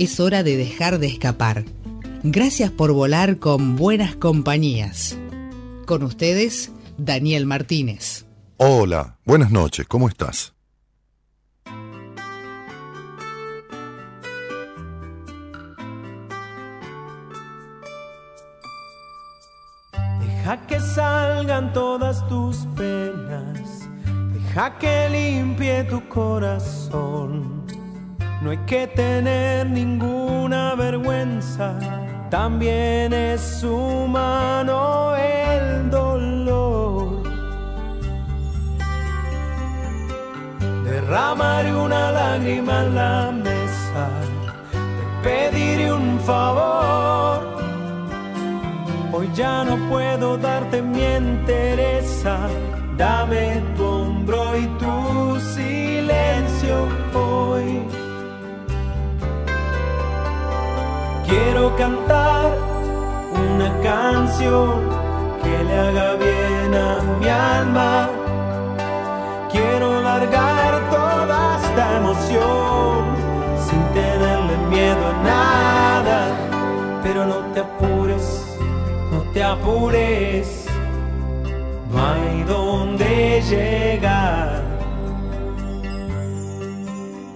es hora de dejar de escapar. Gracias por volar con buenas compañías. Con ustedes, Daniel Martínez. Hola, buenas noches, ¿cómo estás? Deja que salgan todas tus penas, deja que limpie tu corazón no hay que tener ninguna vergüenza, también es humano el dolor. Derramaré una lágrima en la mesa, te pediré un favor. Hoy ya no puedo darte mi entereza, dame tu hombro y tu silencio hoy. Quiero cantar una canción que le haga bien a mi alma. Quiero largar toda esta emoción sin tenerle miedo a nada. Pero no te apures, no te apures. No hay donde llegar.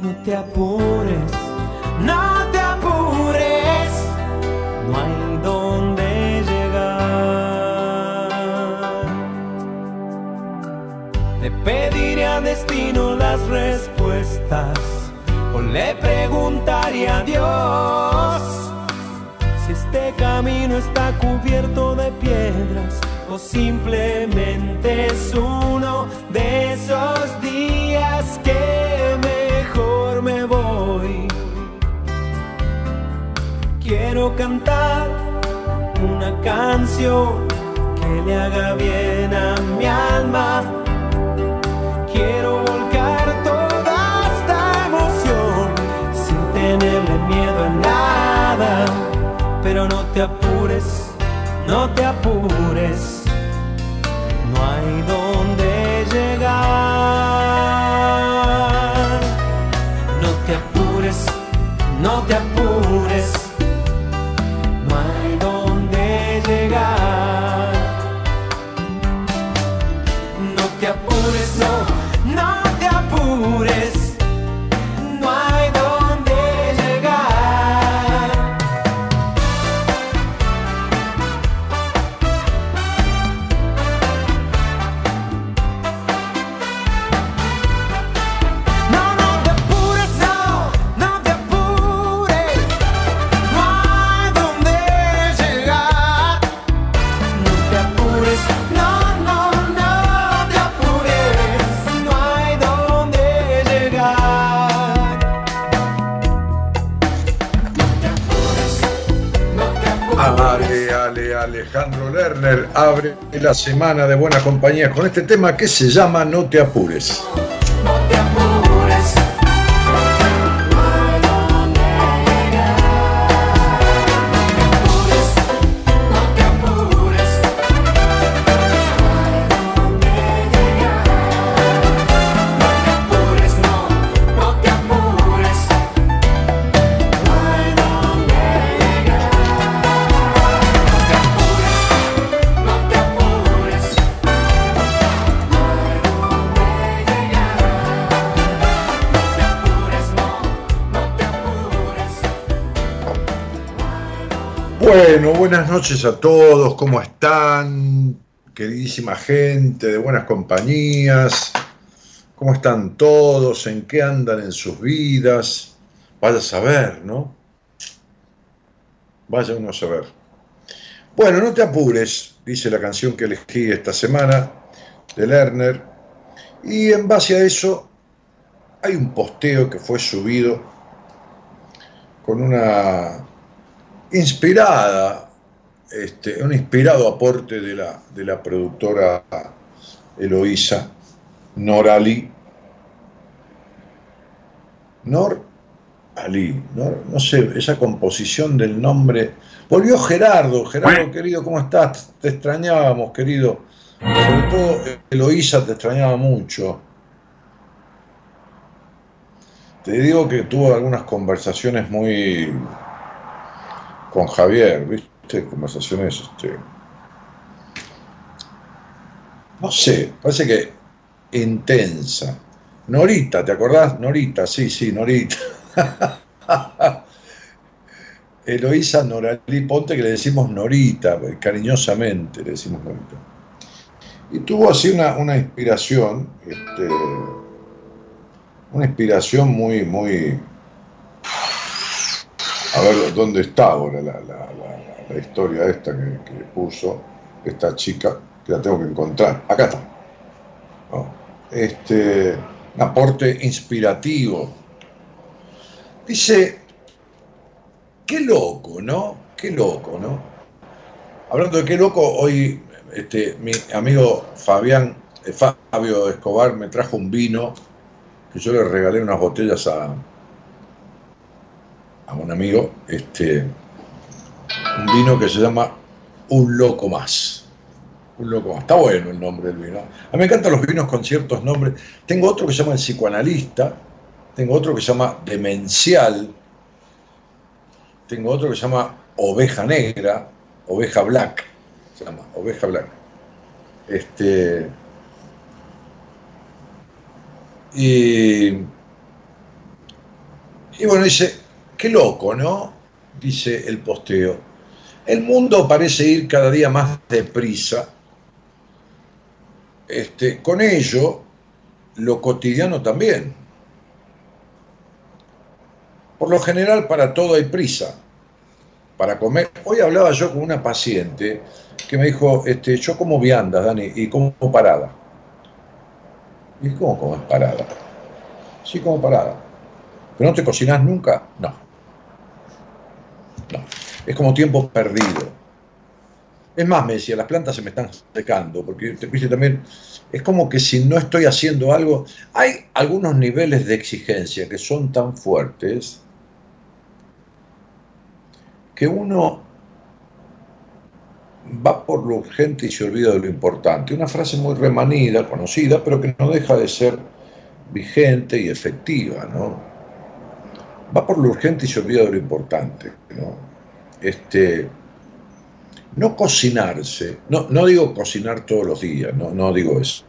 No te apures, no te apures destino las respuestas o le preguntaría a Dios si este camino está cubierto de piedras o simplemente es uno de esos días que mejor me voy Quiero cantar una canción que le haga bien a mi alma. Te apures, no te apures. No hay donde abre la semana de buena compañía con este tema que se llama No te apures. Buenas noches a todos, ¿cómo están? Queridísima gente de buenas compañías, ¿cómo están todos? ¿En qué andan en sus vidas? Vaya a saber, ¿no? Vaya uno a saber. Bueno, no te apures, dice la canción que elegí esta semana de Lerner, y en base a eso hay un posteo que fue subido con una inspirada, este, un inspirado aporte de la, de la productora Eloísa Norali. Nor Ali, no, no sé, esa composición del nombre. Volvió Gerardo, Gerardo querido, ¿cómo estás? Te extrañábamos, querido. Sobre todo Eloísa te extrañaba mucho. Te digo que tuvo algunas conversaciones muy con Javier, ¿viste? Conversaciones, este, no sé, parece que intensa. Norita, ¿te acordás? Norita, sí, sí, Norita. Eloísa Noralí Ponte, que le decimos Norita, cariñosamente le decimos Norita. Y tuvo así una, una inspiración, este, una inspiración muy, muy... A ver, ¿dónde está ahora la, historia esta que, puso esta chica? Que la tengo que encontrar. Acá está. Este, un aporte inspirativo Dice, qué loco, ¿no? Qué loco, ¿no? Hablando de qué loco, hoy este, mi amigo Fabián, eh, Fabio Escobar me trajo un vino que yo le regalé unas botellas a, a un amigo, este, un vino que se llama Un Loco Más. Un Loco Más. Está bueno el nombre del vino. A mí me encantan los vinos con ciertos nombres. Tengo otro que se llama El Psicoanalista, tengo otro que se llama Demencial. Tengo otro que se llama Oveja Negra, Oveja Black. Se llama Oveja Black. Este. Y, y bueno, dice, qué loco, ¿no? Dice el posteo. El mundo parece ir cada día más deprisa. Este, con ello, lo cotidiano también. Por lo general para todo hay prisa. Para comer. Hoy hablaba yo con una paciente que me dijo, este, yo como viandas, Dani, y como parada. ¿Y cómo comes parada? Sí, como parada. ¿Pero no te cocinas nunca? No. No. Es como tiempo perdido. Es más, me decía, las plantas se me están secando, porque viste también, es como que si no estoy haciendo algo, hay algunos niveles de exigencia que son tan fuertes que uno va por lo urgente y se olvida de lo importante. Una frase muy remanida, conocida, pero que no deja de ser vigente y efectiva, ¿no? Va por lo urgente y se olvida de lo importante, ¿no? Este, no cocinarse, no, no digo cocinar todos los días, no, no digo eso.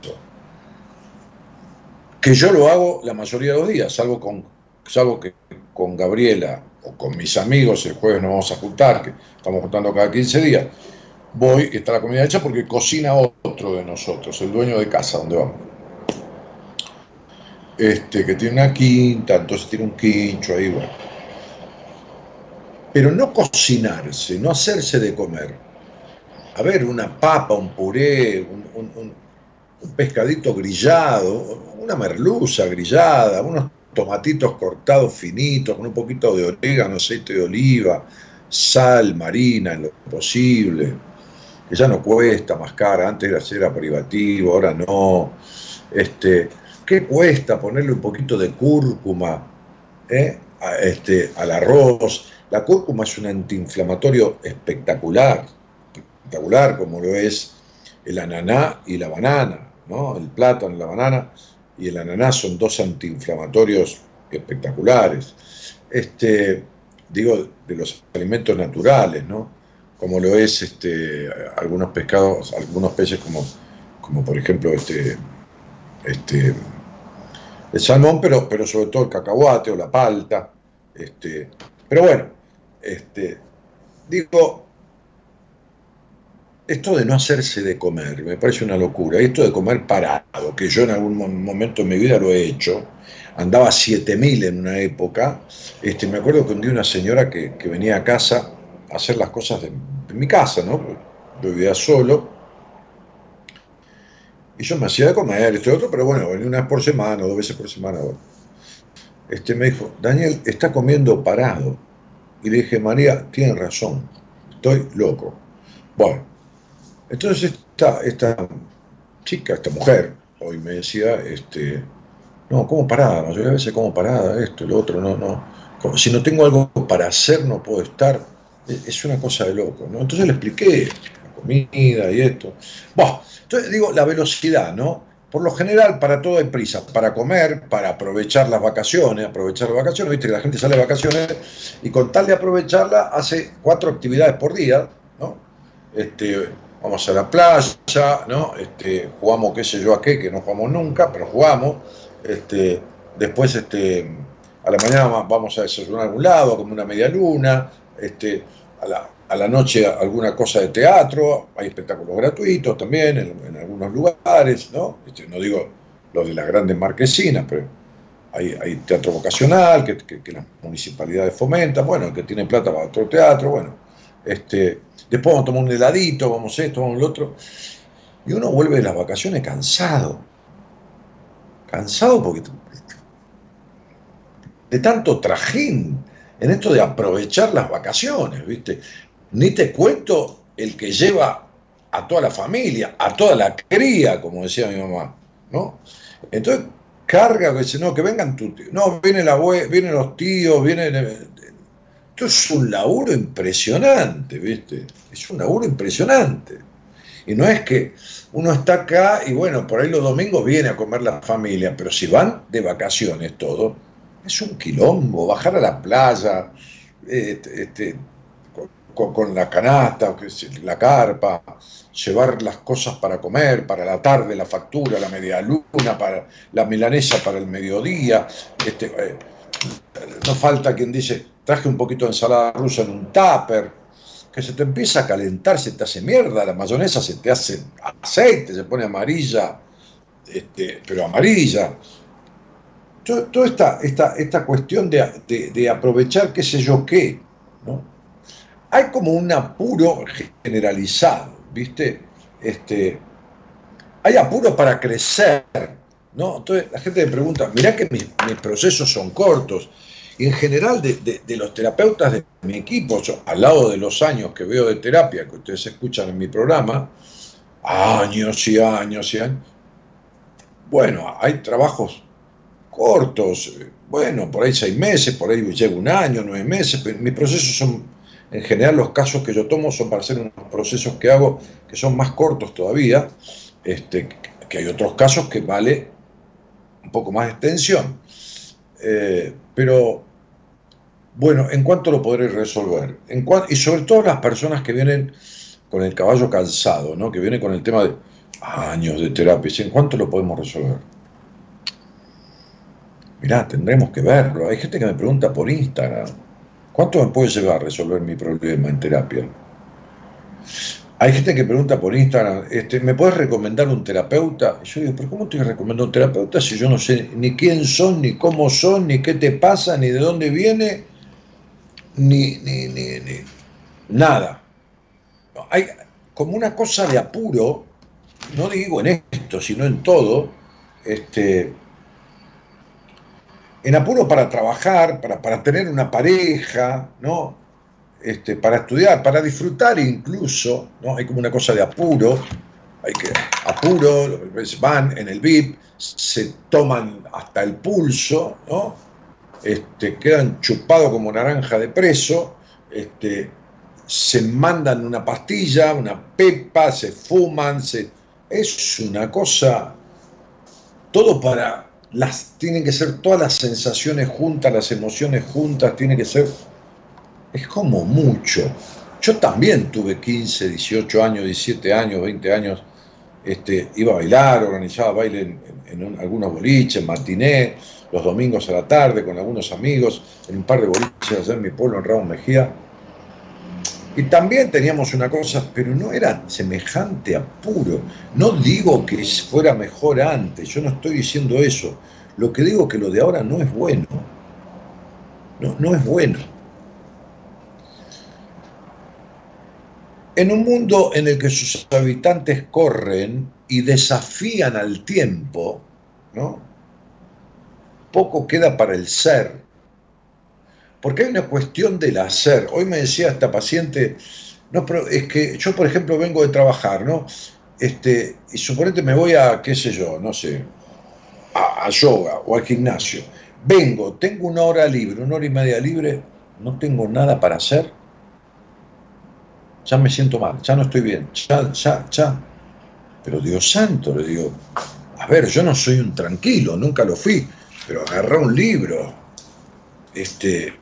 Que yo lo hago la mayoría de los días, salvo con, salvo que con Gabriela o con mis amigos, el jueves nos vamos a juntar, que estamos juntando cada 15 días, voy está la comida hecha porque cocina otro de nosotros, el dueño de casa donde vamos. Este, que tiene una quinta, entonces tiene un quincho ahí, bueno. Pero no cocinarse, no hacerse de comer. A ver, una papa, un puré, un, pescadito grillado, una merluza grillada, unos tomatitos cortados finitos, con un poquito de orégano, aceite de oliva, sal marina en lo posible, que ya no cuesta más cara, antes era privativo, ahora no. Este, ¿Qué cuesta ponerle un poquito de cúrcuma eh, este, al arroz? La cúrcuma es un antiinflamatorio espectacular, espectacular como lo es el ananá y la banana, ¿no? el plátano la banana y el ananá son dos antiinflamatorios espectaculares. Este, digo, de los alimentos naturales, ¿no? Como lo es este, algunos pescados, algunos peces como, como por ejemplo este, este, el salmón, pero, pero sobre todo el cacahuate o la palta. Este, pero bueno, este, digo, esto de no hacerse de comer me parece una locura. Esto de comer parado, que yo en algún momento de mi vida lo he hecho, andaba a 7000 en una época. Este, me acuerdo que un día una señora que, venía a casa a hacer las cosas de, mi casa, ¿no? Yo vivía solo. Y yo me hacía de comer, esto y otro, pero bueno, venía una vez por semana, dos veces por semana. Este me dijo, Daniel, está comiendo parado. Y le dije, María, tiene razón, estoy loco. Bueno, entonces esta, esta chica, esta mujer, hoy me decía, este, no, ¿cómo parada? La mayoría de veces, ¿cómo parada? Esto, lo otro, no, no. Como, si no tengo algo para hacer, no puedo estar. Es una cosa de loco, ¿no? Entonces le expliqué la comida y esto. Bueno, entonces digo, la velocidad, ¿no? Por lo general, para todo hay prisa, para comer, para aprovechar las vacaciones, aprovechar las vacaciones, viste que la gente sale de vacaciones y con tal de aprovecharla hace cuatro actividades por día, ¿no? Este, vamos a la playa, ¿no? Este, jugamos qué sé yo a qué, que no jugamos nunca, pero jugamos. Este, después este, a la mañana vamos a desayunar a algún lado, como una media luna, este, a, la, a la noche alguna cosa de teatro, hay espectáculos gratuitos también en, algunos lugares, ¿no? Este, no digo los de las grandes marquesinas, pero hay, teatro vocacional que, las municipalidades fomentan, bueno, que tiene plata va a otro teatro, bueno. Este, después vamos a tomar un heladito, vamos esto, vamos lo otro. Y uno vuelve de las vacaciones cansado. Cansado porque de tanto trajín en esto de aprovechar las vacaciones, ¿viste? Ni te cuento el que lleva a toda la familia, a toda la cría, como decía mi mamá, ¿no? Entonces carga, que dice, no, que vengan tus tíos, no, viene la vienen los tíos, vienen... Esto es un laburo impresionante, ¿viste? Es un laburo impresionante. Y no es que uno está acá y bueno, por ahí los domingos viene a comer la familia, pero si van de vacaciones todo, es un quilombo, bajar a la playa, este, este con, la canasta, la carpa, llevar las cosas para comer, para la tarde, la factura, la media luna, para la milanesa para el mediodía. Este, eh, no falta quien dice, traje un poquito de ensalada rusa en un tupper, que se te empieza a calentar, se te hace mierda, la mayonesa se te hace aceite, se pone amarilla, este, pero amarilla. Toda esta, esta, esta cuestión de, de aprovechar qué sé yo qué, ¿no? Hay como un apuro generalizado, ¿viste? Este, hay apuro para crecer, ¿no? Entonces la gente me pregunta, mirá que mis, procesos son cortos. Y en general de, los terapeutas de mi equipo, al lado de los años que veo de terapia, que ustedes escuchan en mi programa, años y años y años, bueno, hay trabajos cortos, bueno, por ahí seis meses, por ahí llevo un año, nueve meses, pero mis procesos son en general los casos que yo tomo son para hacer unos procesos que hago que son más cortos todavía, este, que hay otros casos que vale un poco más de extensión. Eh, pero bueno, ¿en cuánto lo podré resolver? En y sobre todo las personas que vienen con el caballo calzado, ¿no? que vienen con el tema de años de terapia, ¿en cuánto lo podemos resolver? Mirá, tendremos que verlo. Hay gente que me pregunta por Instagram ¿Cuánto me puede llevar a resolver mi problema en terapia? Hay gente que pregunta por Instagram, este, ¿me puedes recomendar un terapeuta? Y yo digo, ¿pero cómo te recomiendo un terapeuta si yo no sé ni quién son, ni cómo son, ni qué te pasa, ni de dónde viene, ni, ni, ni, ni nada? Hay como una cosa de apuro, no digo en esto, sino en todo, este, en apuro para trabajar, para, tener una pareja, ¿no? Este, para estudiar, para disfrutar incluso, ¿no? Hay como una cosa de apuro, hay que apuro, van en el VIP, se toman hasta el pulso, ¿no? Este, quedan chupados como naranja de preso, este, se mandan una pastilla, una pepa, se fuman, se... es una cosa, todo para las, tienen que ser todas las sensaciones juntas, las emociones juntas, tiene que ser, es como mucho. Yo también tuve 15, 18 años, 17 años, 20 años, este, iba a bailar, organizaba baile en, algunos boliches, matiné, los domingos a la tarde con algunos amigos, en un par de boliches allá en mi pueblo, en Ramón Mejía. Y también teníamos una cosa, pero no era semejante apuro. No digo que fuera mejor antes, yo no estoy diciendo eso. Lo que digo es que lo de ahora no es bueno. No, no es bueno. En un mundo en el que sus habitantes corren y desafían al tiempo, ¿no? poco queda para el ser porque hay una cuestión del hacer. Hoy me decía esta paciente, no, pero es que yo, por ejemplo, vengo de trabajar, ¿no? Este, y suponete me voy a, qué sé yo, no sé, a, a yoga o al gimnasio. Vengo, tengo una hora libre, una hora y media libre, no tengo nada para hacer. Ya me siento mal, ya no estoy bien, ya, ya, ya. Pero Dios santo, le digo, a ver, yo no soy un tranquilo, nunca lo fui, pero agarra un libro, este,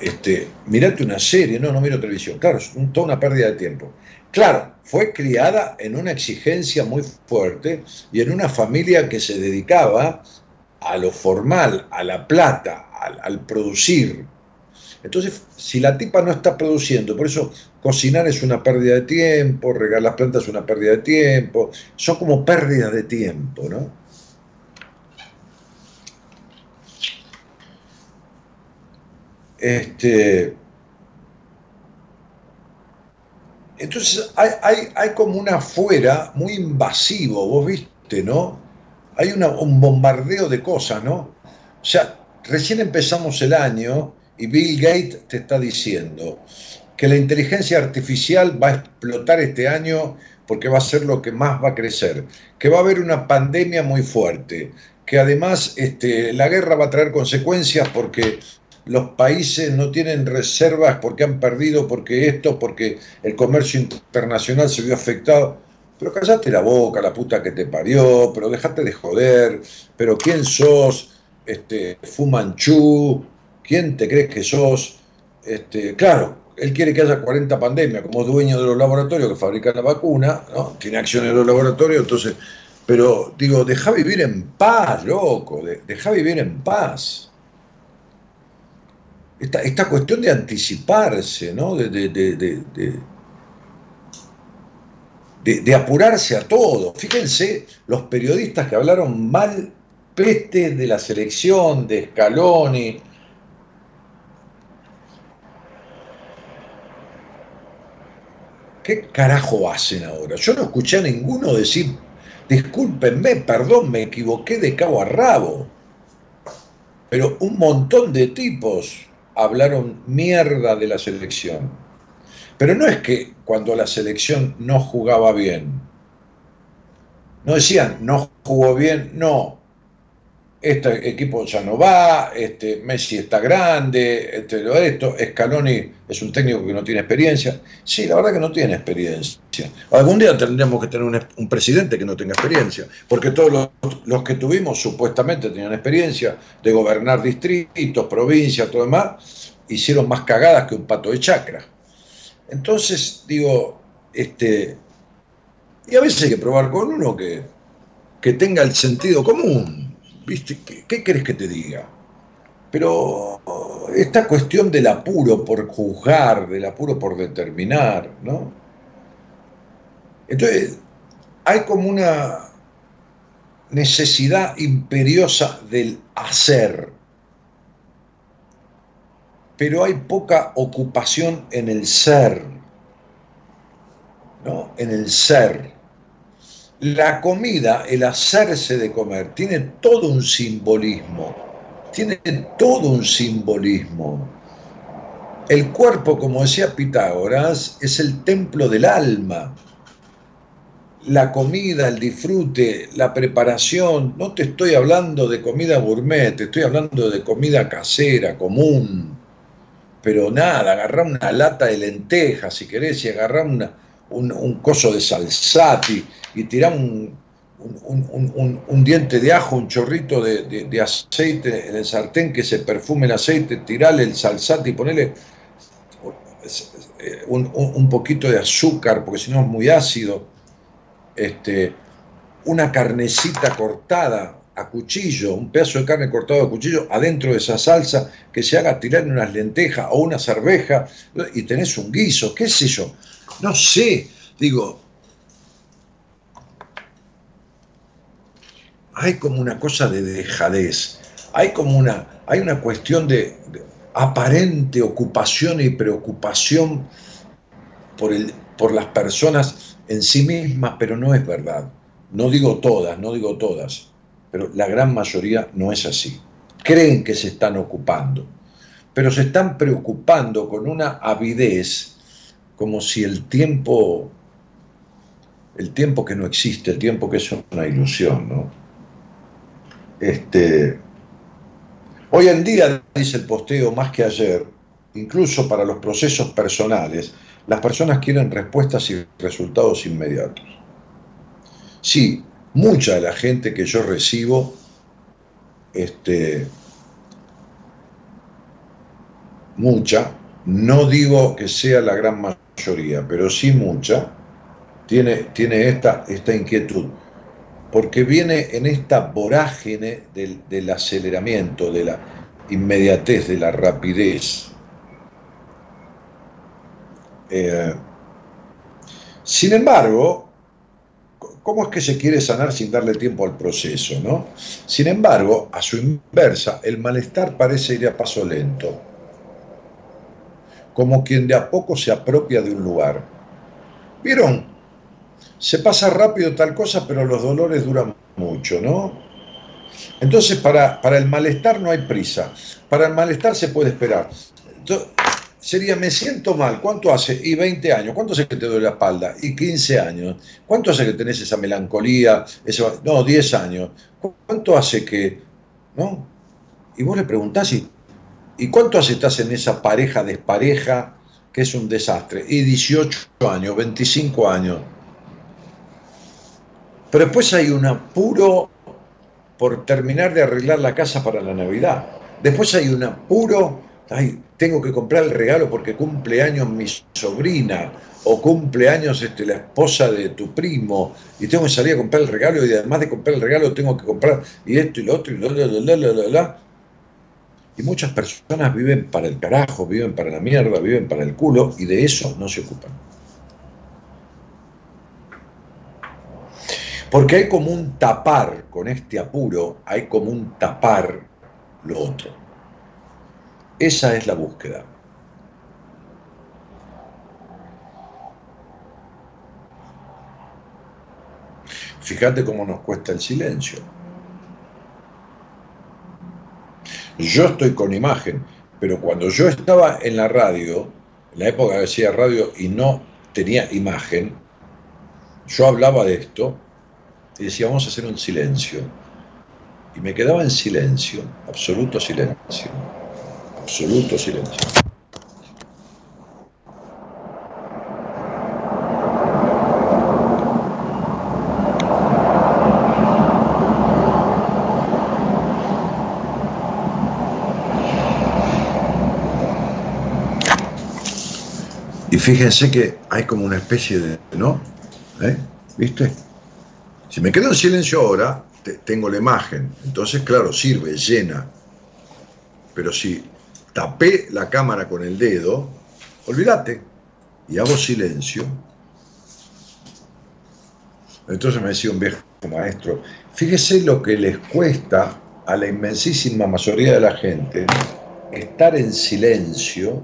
este, mirate una serie, no, no miro televisión, claro, es toda una pérdida de tiempo. Claro, fue criada en una exigencia muy fuerte y en una familia que se dedicaba a lo formal, a la plata, al, al producir. Entonces, si la tipa no está produciendo, por eso cocinar es una pérdida de tiempo, regar las plantas es una pérdida de tiempo, son como pérdidas de tiempo, ¿no? Este, entonces hay, como una afuera muy invasivo, vos viste, ¿no? Hay un bombardeo de cosas, ¿no? O sea, recién empezamos el año y Bill Gates te está diciendo que la inteligencia artificial va a explotar este año porque va a ser lo que más va a crecer, que va a haber una pandemia muy fuerte, que además este, la guerra va a traer consecuencias porque los países no tienen reservas porque han perdido, porque esto, porque el comercio internacional se vio afectado. Pero callate la boca, la puta que te parió, pero dejate de joder, pero ¿quién sos? Este, Fumanchu, ¿quién te crees que sos? Este, claro, él quiere que haya 40 pandemias, como dueño de los laboratorios que fabrican la vacuna, ¿no? tiene acciones en los laboratorios, entonces, pero digo, deja vivir en paz, loco, deja vivir en paz esta, cuestión de anticiparse, ¿no? de, de, apurarse a todo. Fíjense los periodistas que hablaron mal peste de la selección, de Scaloni. ¿Qué carajo hacen ahora? Yo no escuché a ninguno decir, discúlpenme, perdón, me equivoqué de cabo a rabo. Pero un montón de tipos hablaron mierda de la selección. Pero no es que cuando la selección no jugaba bien, no decían no jugó bien, no, este equipo ya no va, este, Messi está grande, este, lo esto, Scaloni es un técnico que no tiene experiencia. Sí, la verdad que no tiene experiencia. Algún día tendríamos que tener un, presidente que no tenga experiencia, porque todos los, los, que tuvimos supuestamente tenían experiencia de gobernar distritos, provincias, todo demás, hicieron más cagadas que un pato de chacra. Entonces, digo, este, y a veces hay que probar con uno que, que tenga el sentido común ¿Viste? ¿Qué, ¿Qué querés que te diga? Pero esta cuestión del apuro por juzgar, del apuro por determinar, ¿no? Entonces, hay como una necesidad imperiosa del hacer, pero hay poca ocupación en el ser, ¿no? En el ser la comida, el hacerse de comer, tiene todo un simbolismo, tiene todo un simbolismo. El cuerpo, como decía Pitágoras, es el templo del alma. La comida, el disfrute, la preparación, no te estoy hablando de comida gourmet, te estoy hablando de comida casera, común. Pero nada, agarrar una lata de lentejas, si querés, y agarrar una, un, coso de salsati y tirar un, un, diente de ajo, un chorrito de, aceite en el sartén que se perfume el aceite, tirarle el salsati y ponerle un, poquito de azúcar, porque si no es muy ácido, este, una carnecita cortada a cuchillo, un pedazo de carne cortado a cuchillo adentro de esa salsa que se haga tirar en unas lentejas o una cerveja y tenés un guiso, qué sé yo. No sé, digo, hay como una cosa de dejadez, hay como una, hay una cuestión de, aparente ocupación y preocupación por, el, por las personas en sí mismas, pero no es verdad. No digo todas, no digo todas, pero la gran mayoría no es así. Creen que se están ocupando, pero se están preocupando con una avidez como si el tiempo, el tiempo que no existe, el tiempo que es una ilusión, ¿no? Este, hoy en día, dice el posteo, más que ayer, incluso para los procesos personales, las personas quieren respuestas y resultados inmediatos. Sí, mucha de la gente que yo recibo, este, mucha, no digo que sea la gran mayoría, pero sí mucha, tiene, tiene esta, esta inquietud, porque viene en esta vorágine del, del aceleramiento, de la inmediatez, de la rapidez. Eh, sin embargo, ¿cómo es que se quiere sanar sin darle tiempo al proceso? ¿no? Sin embargo, a su inversa, el malestar parece ir a paso lento, como quien de a poco se apropia de un lugar. ¿Vieron? Se pasa rápido tal cosa, pero los dolores duran mucho, ¿no? Entonces, para, para el malestar no hay prisa. Para el malestar se puede esperar. Sería, me siento mal, ¿cuánto hace? Y 20 años, ¿cuánto hace que te duele la espalda? Y 15 años, ¿cuánto hace que tenés esa melancolía? No, 10 años, ¿cuánto hace que, no? Y vos le preguntás, ¿y, ¿y cuánto hace estás en esa pareja despareja que es un desastre? Y 18 años, 25 años. Pero después hay un apuro por terminar de arreglar la casa para la Navidad. Después hay un apuro ay, tengo que comprar el regalo porque cumple años mi sobrina o cumple años este, la esposa de tu primo y tengo que salir a comprar el regalo y además de comprar el regalo tengo que comprar y esto y lo otro y la, la, la. Y muchas personas viven para el carajo, viven para la mierda, viven para el culo y de eso no se ocupan. Porque hay como un tapar con este apuro, hay como un tapar lo otro. Esa es la búsqueda. Fíjate cómo nos cuesta el silencio. Yo estoy con imagen, pero cuando yo estaba en la radio, en la época que hacía radio y no tenía imagen, yo hablaba de esto y decía, vamos a hacer un silencio. Y me quedaba en silencio, absoluto silencio absoluto silencio. Fíjense que hay como una especie de, ¿no? ¿Eh? ¿Viste? Si me quedo en silencio ahora, tengo la imagen. Entonces, claro, sirve, llena. Pero si tapé la cámara con el dedo, olvídate, y hago silencio. Entonces me decía un viejo maestro, fíjese lo que les cuesta a la inmensísima mayoría de la gente estar en silencio,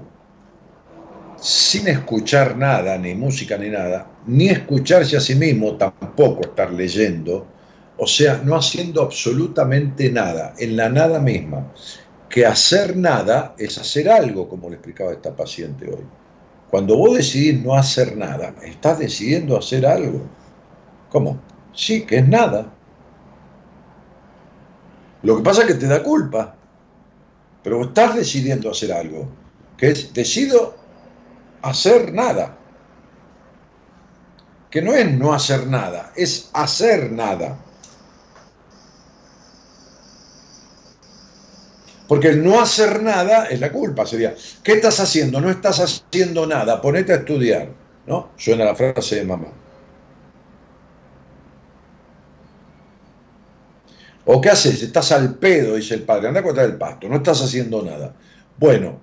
sin escuchar nada, ni música ni nada, ni escucharse a sí mismo, tampoco estar leyendo, o sea, no haciendo absolutamente nada, en la nada misma que hacer nada es hacer algo, como le explicaba esta paciente hoy. Cuando vos decidís no hacer nada, estás decidiendo hacer algo. ¿Cómo? Sí, que es nada. Lo que pasa es que te da culpa, pero estás decidiendo hacer algo, que es decido hacer nada. Que no es no hacer nada, es hacer nada. Porque el no hacer nada es la culpa, sería, ¿qué estás haciendo? No estás haciendo nada, ponete a estudiar, ¿no? Suena la frase de mamá. ¿O qué haces? Estás al pedo, dice el padre, anda a cortar el pasto, no estás haciendo nada. Bueno,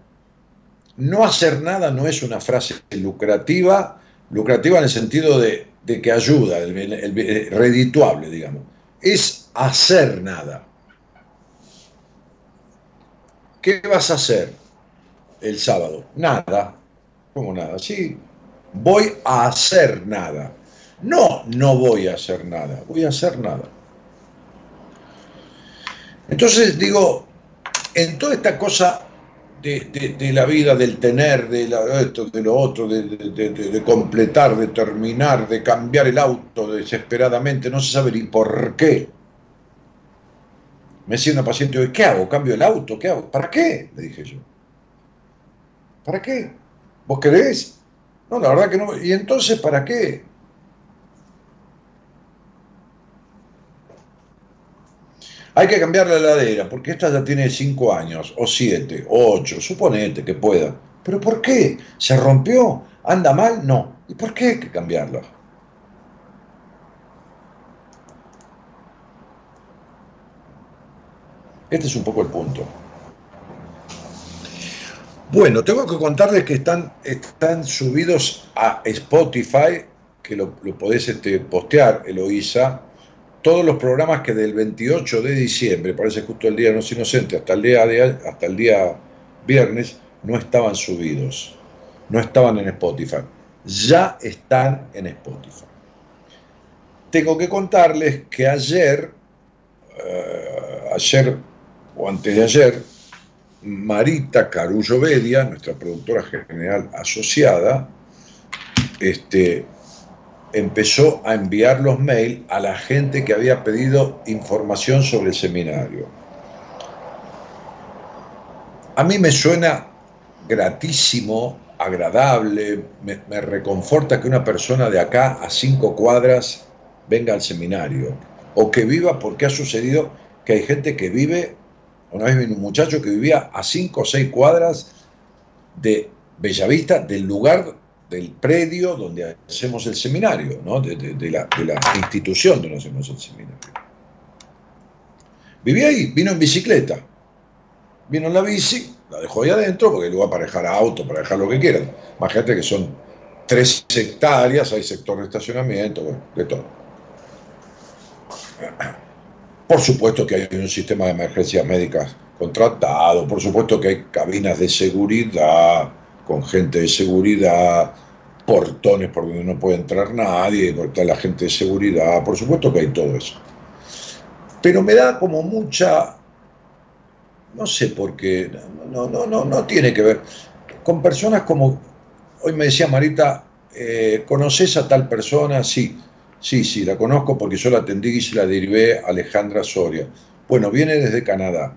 no hacer nada no es una frase lucrativa, lucrativa en el sentido de, que ayuda, el redituable, digamos. Es hacer nada. ¿Qué vas a hacer el sábado? Nada. ¿Cómo nada? Sí, voy a hacer nada. No, no voy a hacer nada, voy a hacer nada. Entonces digo, en toda esta cosa de, la vida, del tener, de esto, de lo otro, de, completar, de terminar, de cambiar el auto desesperadamente, no se sabe ni por qué. Me decía una paciente hoy, ¿qué hago? ¿Cambio el auto? ¿Qué hago? ¿Para qué? Le dije yo. ¿Para qué? ¿Vos querés? No, la verdad que no. ¿Y entonces para qué? Hay que cambiar la heladera, porque esta ya tiene 5 años, o 7, o 8, suponete que pueda. ¿Pero por qué? ¿Se rompió? ¿Anda mal? No. ¿Y por qué hay que cambiarla? Este es un poco el punto. Bueno, tengo que contarles que están, están subidos a Spotify, que lo, podés este, postear, Eloísa, todos los programas que del 28 de diciembre, parece justo el día de los inocentes, hasta el día, hasta el día viernes, no estaban subidos, no estaban en Spotify. Ya están en Spotify. Tengo que contarles que ayer, eh, ayer o antes de ayer, Marita Carullo Bedia, nuestra productora general asociada, este, empezó a enviar los mails a la gente que había pedido información sobre el seminario. A mí me suena gratísimo, agradable, me, reconforta que una persona de acá a cinco cuadras venga al seminario o que viva porque ha sucedido que hay gente que vive, una vez vino un muchacho que vivía a cinco o seis cuadras de Bellavista, del lugar del predio donde hacemos el seminario, ¿no? de, la, institución donde hacemos el seminario. Viví ahí, vino en bicicleta, vino en la bici, la dejó ahí adentro porque luego para dejar auto, para dejar lo que quieran. Imagínate que son tres hectáreas, hay sector de estacionamiento, de todo. Por supuesto que hay un sistema de emergencias médicas contratado, por supuesto que hay cabinas de seguridad, con gente de seguridad, portones por donde no puede entrar nadie, está la gente de seguridad, por supuesto que hay todo eso. Pero me da como mucha, no sé por qué, no, no, no, no tiene que ver, con personas como, hoy me decía Marita, eh, ¿conoces a tal persona? Sí, sí, sí, la conozco porque yo la atendí y se la derivé a Alejandra Soria. Bueno, viene desde Canadá.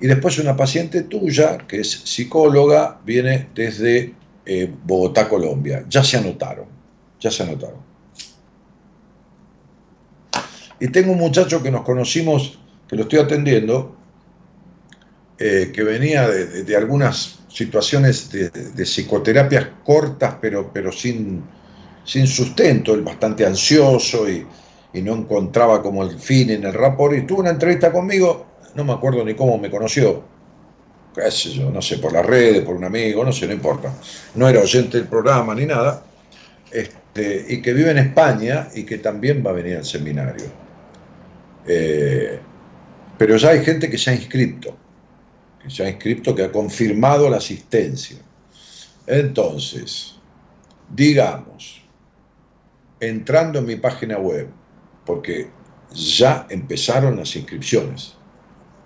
Y después una paciente tuya, que es psicóloga, viene desde eh, Bogotá, Colombia. Ya se anotaron, ya se anotaron. Y tengo un muchacho que nos conocimos, que lo estoy atendiendo, eh, que venía de, algunas situaciones de, psicoterapias cortas, pero, pero sin, sin sustento, él bastante ansioso y, y no encontraba como el fin en el rapport, y tuvo una entrevista conmigo no me acuerdo ni cómo me conoció, qué sé yo, no sé, por las redes, por un amigo, no sé, no importa. No era oyente del programa ni nada, este, y que vive en España y que también va a venir al seminario. Eh, pero ya hay gente que se ha inscrito, que se ha inscrito, que ha confirmado la asistencia. Entonces, digamos, entrando en mi página web, porque ya empezaron las inscripciones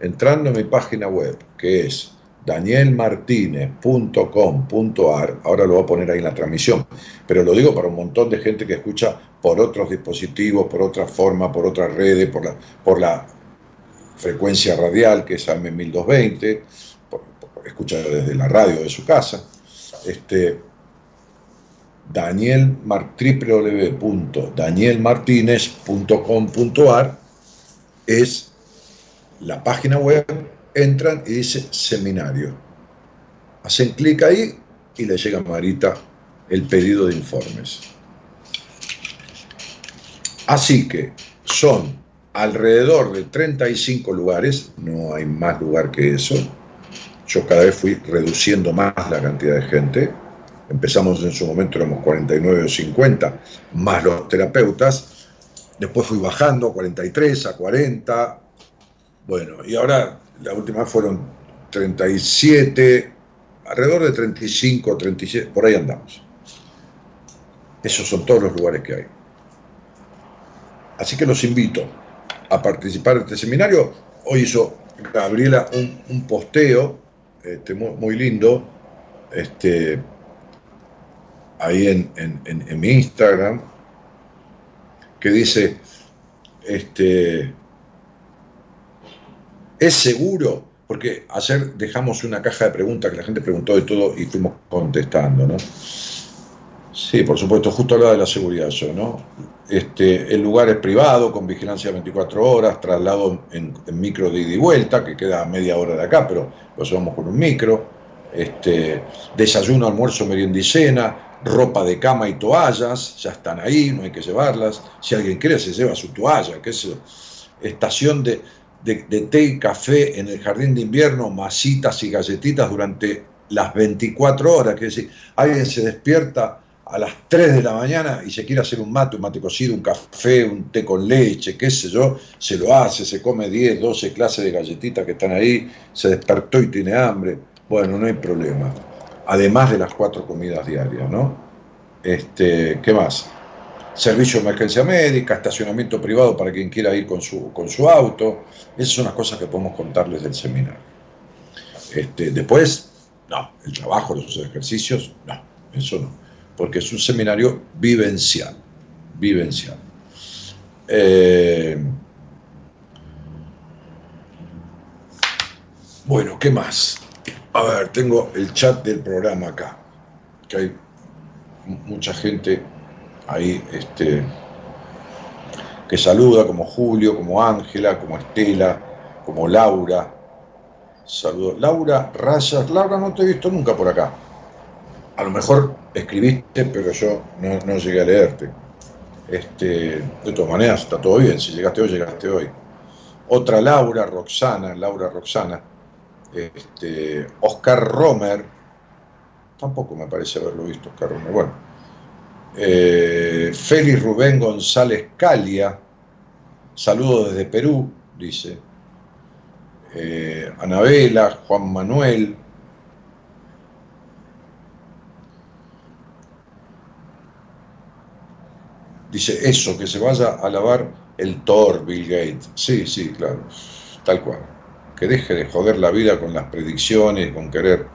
entrando en mi página web, que es danielmartinez.com.ar, ahora lo voy a poner ahí en la transmisión, pero lo digo para un montón de gente que escucha por otros dispositivos, por otra forma, por otras redes, por la, por la frecuencia radial que es AM1220, escucha desde la radio de su casa. Este, Daniel, es la página web, entran y dice seminario. Hacen clic ahí y le llega a Marita el pedido de informes. Así que son alrededor de 35 lugares, no hay más lugar que eso. Yo cada vez fui reduciendo más la cantidad de gente. Empezamos en su momento, éramos 49 o 50, más los terapeutas. Después fui bajando a 43, a 40, bueno, y ahora la última fueron 37, alrededor de 35, 37, por ahí andamos. Esos son todos los lugares que hay. Así que los invito a participar en este seminario. Hoy hizo Gabriela un, posteo este, muy, lindo, este, ahí en, en, mi Instagram, que dice, este, ¿es seguro? Porque ayer dejamos una caja de preguntas que la gente preguntó de todo y fuimos contestando, ¿no? Sí, por supuesto, justo hablaba de la seguridad yo, ¿no? Este, el lugar es privado, con vigilancia 24 horas, traslado en, micro de ida y vuelta, que queda media hora de acá, pero lo llevamos con un micro. Este, desayuno, almuerzo, merienda y cena, ropa de cama y toallas, ya están ahí, no hay que llevarlas. Si alguien quiere, se lleva su toalla, qué es Estación de, de, té y café en el jardín de invierno, masitas y galletitas durante las 24 horas, que decir, alguien se despierta a las 3 de la mañana y se quiere hacer un mate, un mate cocido, un café, un té con leche, qué sé yo, se lo hace, se come 10, 12 clases de galletitas que están ahí, se despertó y tiene hambre. Bueno, no hay problema. Además de las cuatro comidas diarias, ¿no? Este, ¿Qué más? Servicio de emergencia médica, estacionamiento privado para quien quiera ir con su, con su auto. Esas son las cosas que podemos contarles del seminario. Este, después, no, el trabajo, los ejercicios, no, eso no porque es un seminario vivencial, vivencial. Eh, bueno, ¿qué más? A ver, tengo el chat del programa acá, que hay mucha gente ahí este, que saluda, como Julio, como Ángela, como Estela, como Laura. Saludos. Laura Rayas. Laura, no te he visto nunca por acá. A lo mejor escribiste, pero yo no, llegué a leerte. Este, de todas maneras, está todo bien, si llegaste hoy, llegaste hoy. Otra Laura, Roxana, Laura Roxana, este, Oscar Romer, tampoco me parece haberlo visto, Oscar Romer, bueno. Eh, Félix Rubén González Calia, saludos desde Perú, dice. Eh, Anabela, Juan Manuel, Dice eso, que se vaya a lavar el Thor Bill Gates. Sí, sí, claro, tal cual. Que deje de joder la vida con las predicciones, con querer.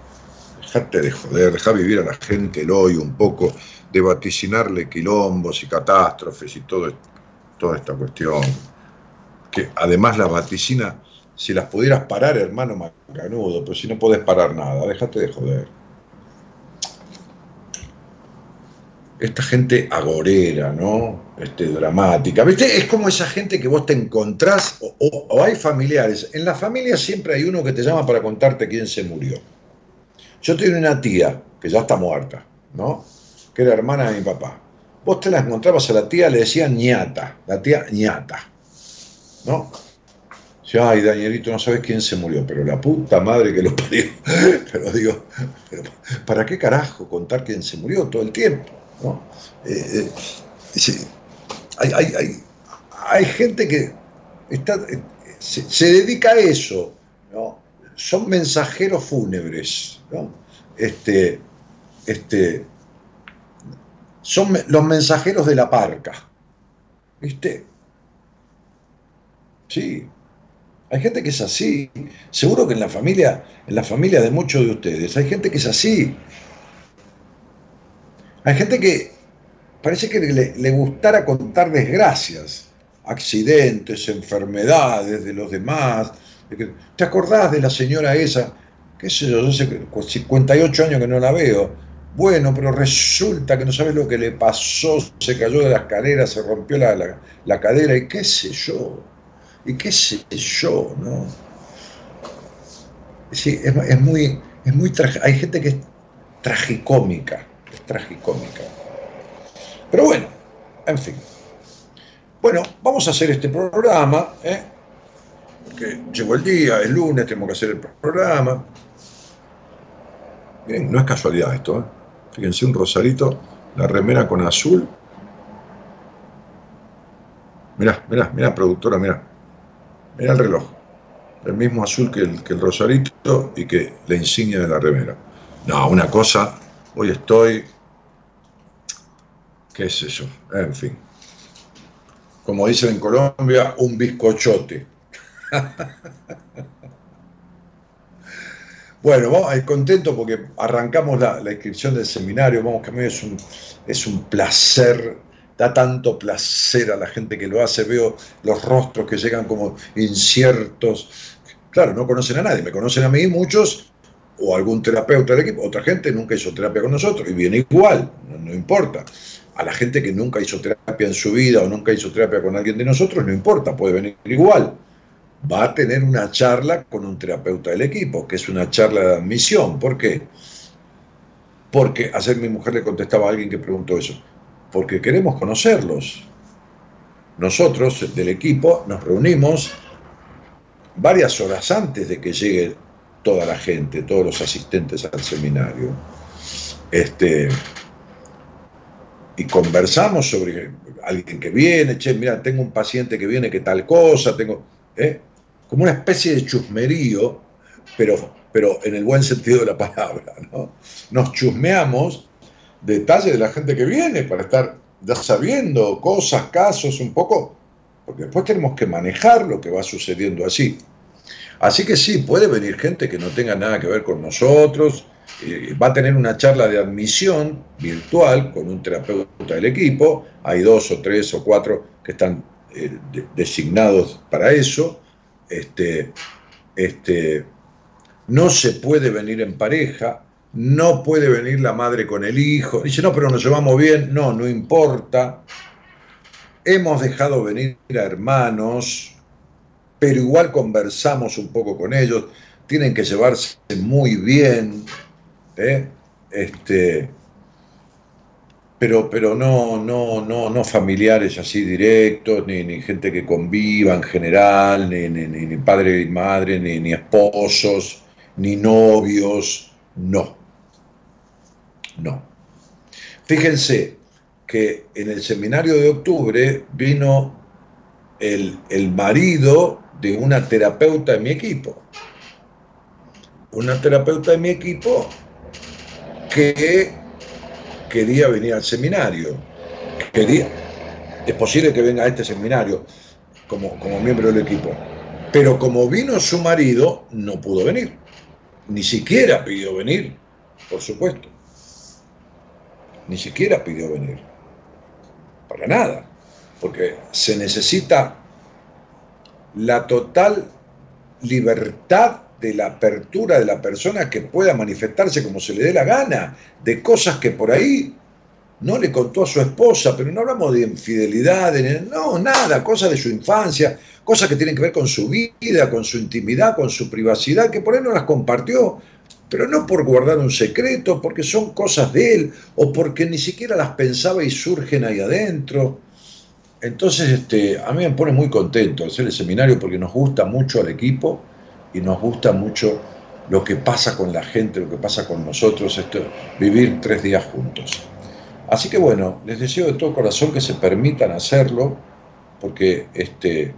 Dejate de joder, deja vivir a la gente el hoy un poco, de vaticinarle quilombos y catástrofes y todo, toda esta cuestión. Que además la vaticina, si las pudieras parar, hermano macanudo, pero si no podés parar nada, déjate de joder. esta gente agorera, ¿no? Este, dramática. ¿Viste? Es como esa gente que vos te encontrás o, hay familiares. En la familia siempre hay uno que te llama para contarte quién se murió. Yo tengo una tía que ya está muerta, ¿no? Era hermana de mi papá. Vos te la encontrabas a la tía, le decían ñata, la tía ñata, ¿no? ay, Danielito, no sabes quién se murió, pero la puta madre que lo parió. pero digo, ¿para qué carajo contar quién se murió todo el tiempo? Eh, eh, hay, gente que está, eh, se, dedica a eso, son mensajeros fúnebres, este, este, son los mensajeros de la parca. ¿Viste? Sí, hay gente que es así. Seguro que en la familia, en la familia de muchos de ustedes, hay gente que es así. Hay gente que parece que le, gustara contar desgracias, accidentes, enfermedades de los demás. ¿Te acordás de la señora esa? ¿Qué sé yo? Yo sé 58 años que no la veo. Bueno, pero resulta que no sabes lo que le pasó, se cayó de la escalera, se rompió la, cadera y qué sé yo, y qué sé yo, ¿no? Sí, es, muy, es muy hay gente que es tragicómica, es tragicómica. Pero bueno, en fin. Bueno, vamos a hacer este programa, ¿eh? porque llegó el día, es lunes, tenemos que hacer el programa. Bien, no es casualidad esto, ¿eh? Fíjense un rosarito, la remera con azul. Mirá, mirá, mirá, productora, mirá. Mirá el reloj. El mismo azul que el, que el rosarito y que la insignia de la remera. No, una cosa, hoy estoy qué es eso, en fin. Como dicen en Colombia, un bizcochote. Bueno, vamos, eh, contento porque arrancamos la, inscripción del seminario, vamos que a mí es un, es un placer, da tanto placer a la gente que lo hace, veo los rostros que llegan como inciertos, claro, no conocen a nadie, me conocen a mí muchos, o algún terapeuta del equipo, otra gente nunca hizo terapia con nosotros y viene igual, no, importa. A la gente que nunca hizo terapia en su vida o nunca hizo terapia con alguien de nosotros, no importa, puede venir igual. Va a tener una charla con un terapeuta del equipo, que es una charla de admisión. ¿Por qué? Porque ayer mi mujer le contestaba a alguien que preguntó eso. Porque queremos conocerlos. Nosotros del equipo nos reunimos varias horas antes de que llegue toda la gente, todos los asistentes al seminario. Este, y conversamos sobre alguien que viene, che, mira, tengo un paciente que viene que tal cosa, tengo, ¿eh? Como una especie de chusmerío, pero, pero en el buen sentido de la palabra, ¿no? Nos chusmeamos detalles de la gente que viene para estar ya sabiendo cosas, casos, un poco, porque después tenemos que manejar lo que va sucediendo así. Así que sí, puede venir gente que no tenga nada que ver con nosotros, eh, va a tener una charla de admisión virtual con un terapeuta del equipo, hay dos o tres o cuatro que están eh, designados para eso, este, este, no se puede venir en pareja, no puede venir la madre con el hijo, dice, no, pero nos llevamos bien, no, no importa, hemos dejado venir a hermanos, pero igual conversamos un poco con ellos, tienen que llevarse muy bien, ¿eh? este, pero, pero no, no, no, no familiares así directos, ni, ni gente que conviva en general, ni, ni, ni padre y madre, ni, ni esposos, ni novios, no. No. Fíjense que en el seminario de octubre vino el, el marido de una terapeuta de mi equipo. Una terapeuta de mi equipo que quería venir al seminario. Quería, es posible que venga a este seminario como, como miembro del equipo. Pero como vino su marido, no pudo venir. Ni siquiera pidió venir, por supuesto. Ni siquiera pidió venir. Para nada. Porque se necesita la total libertad de la apertura de la persona que pueda manifestarse como se le dé la gana, de cosas que por ahí no le contó a su esposa, pero no hablamos de infidelidad, no, nada, cosas de su infancia, cosas que tienen que ver con su vida, con su intimidad, con su privacidad, que por ahí no las compartió, pero no por guardar un secreto, porque son cosas de él, o porque ni siquiera las pensaba y surgen ahí adentro. Entonces, este, a mí me pone muy contento hacer el seminario porque nos gusta mucho al equipo y nos gusta mucho lo que pasa con la gente, lo que pasa con nosotros, esto, vivir tres días juntos. Así que bueno, les deseo de todo corazón que se permitan hacerlo, porque este,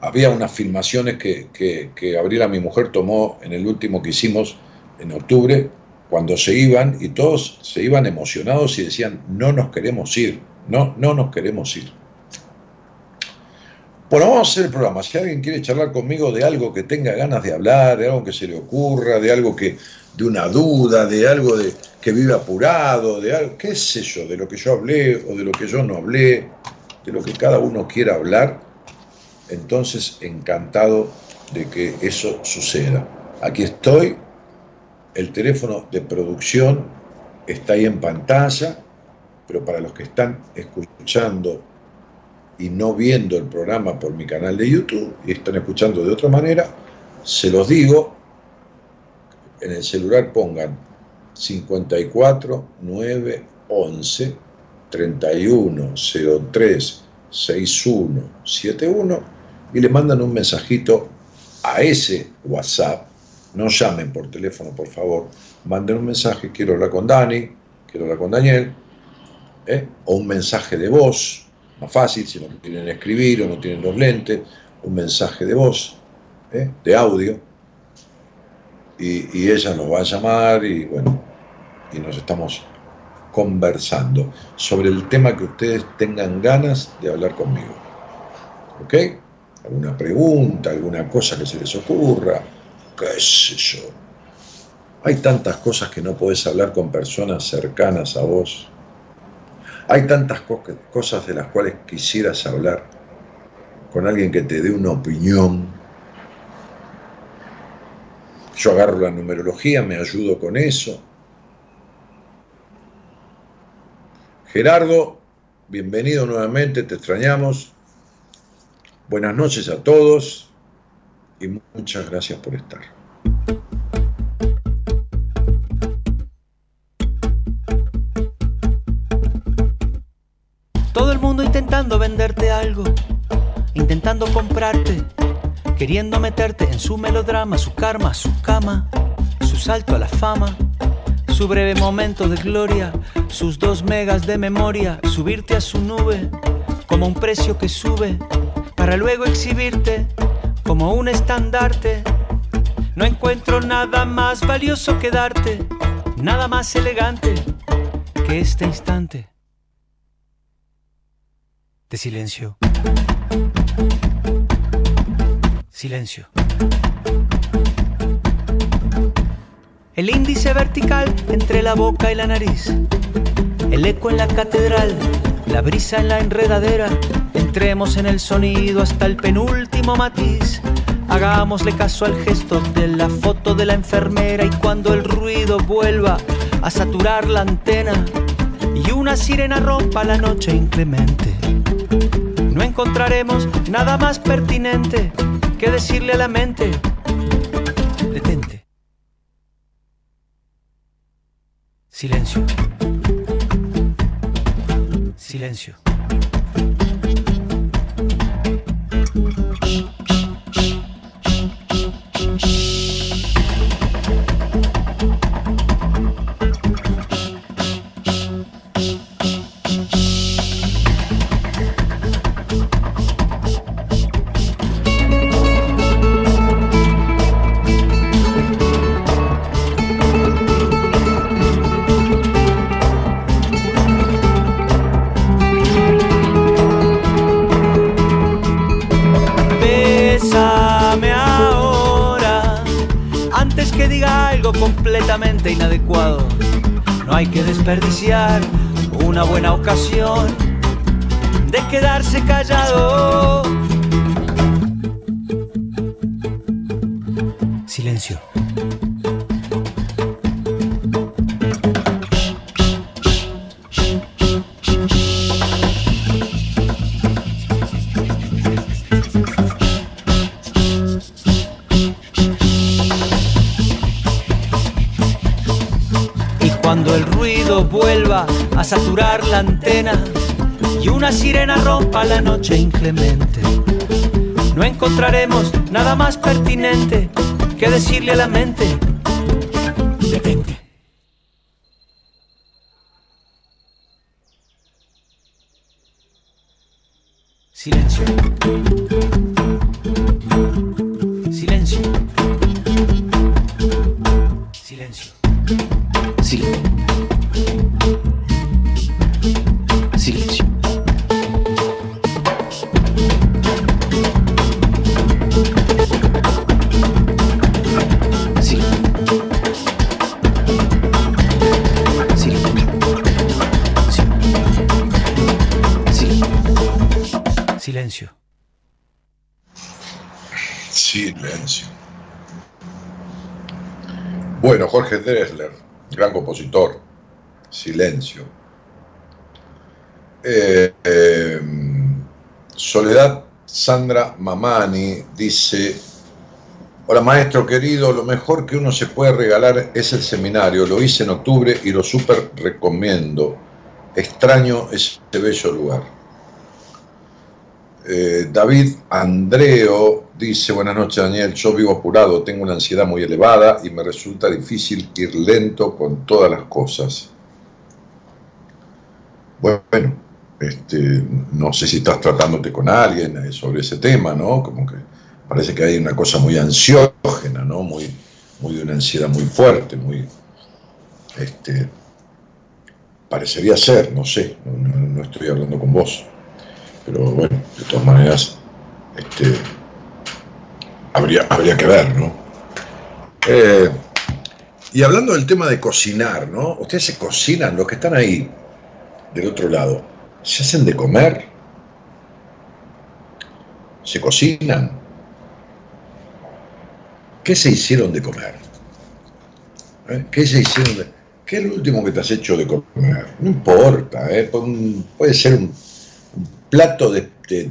había unas filmaciones que, que, que mi mujer, tomó en el último que hicimos en octubre, cuando se iban y todos se iban emocionados y decían, no nos queremos ir, no, no nos queremos ir. Bueno, vamos a hacer el programa. Si alguien quiere charlar conmigo de algo que tenga ganas de hablar, de algo que se le ocurra, de algo que, de una duda, de algo de, que vive apurado, de algo, qué sé yo, de lo que yo hablé o de lo que yo no hablé, de lo que cada uno quiera hablar, entonces encantado de que eso suceda. Aquí estoy, el teléfono de producción está ahí en pantalla, pero para los que están escuchando y no viendo el programa por mi canal de YouTube y están escuchando de otra manera, se los digo, en el celular pongan 54 9 11 31 03 61 71 y le mandan un mensajito a ese WhatsApp. No llamen por teléfono, por favor. Manden un mensaje, quiero hablar con Dani, quiero hablar con Daniel, ¿eh? o un mensaje de voz, más fácil, si no quieren escribir o no tienen los lentes, un mensaje de voz, ¿eh? de audio, y, ella nos va a llamar y bueno, y nos estamos conversando sobre el tema que ustedes tengan ganas de hablar conmigo. ¿Ok? ¿Alguna pregunta, alguna cosa que se les ocurra? ¿Qué sé yo? Hay tantas cosas que no podés hablar con personas cercanas a vos. Hay tantas cosas de las cuales quisieras hablar con alguien que te dé una opinión. Yo agarro la numerología, me ayudo con eso. Gerardo, bienvenido nuevamente, te extrañamos. Buenas noches a todos y muchas gracias por estar. Mundo intentando venderte algo, intentando comprarte, queriendo meterte en su melodrama, su karma, su cama, su salto a la fama, su breve momento de gloria, sus dos megas de memoria, subirte a su nube como un precio que sube para luego exhibirte como un estandarte. No encuentro nada más valioso que darte, nada más elegante que este instante de silencio. Silencio. El índice vertical entre la boca y la nariz. El eco en la catedral, la brisa en la enredadera. Entremos en el sonido hasta el penúltimo matiz. Hagámosle caso al gesto de la foto de la enfermera y cuando el ruido vuelva a saturar la antena y una sirena rompa la noche inclemente no encontraremos nada más pertinente que decirle a la mente, detente. Silencio. Silencio. Inadecuado. No hay que desperdiciar una buena ocasión de quedarse callado. Saturar la antena y una sirena rompa la noche inclemente, no encontraremos nada más pertinente que decirle a la mente, detente. Silencio. Silencio. Silencio. Silencio. Jorge Dressler, gran compositor. Silencio. Eh, eh, Soledad Sandra Mamani dice, hola maestro querido, lo mejor que uno se puede regalar es el seminario, lo hice en octubre y lo súper recomiendo. Extraño ese bello lugar. Eh, David Andreo dice, buenas noches Daniel, yo vivo apurado, tengo una ansiedad muy elevada y me resulta difícil ir lento con todas las cosas. Bueno, este, no sé si estás tratándote con alguien eh, sobre ese tema, ¿no? Como que parece que hay una cosa muy ansiógena, ¿no? Muy, muy de una ansiedad muy fuerte, muy, este, parecería ser, no sé, no, estoy hablando con vos, pero bueno, de todas maneras, este, habría, habría que ver, ¿no? Eh, Y hablando del tema de cocinar, ¿no? Ustedes se cocinan, los que están ahí, del otro lado, ¿se hacen de comer? ¿Se cocinan? ¿Qué se hicieron de comer? ¿Eh? ¿Qué se hicieron de ¿Qué es lo último que te has hecho de comer? No importa, ¿eh? puede ser un, plato de,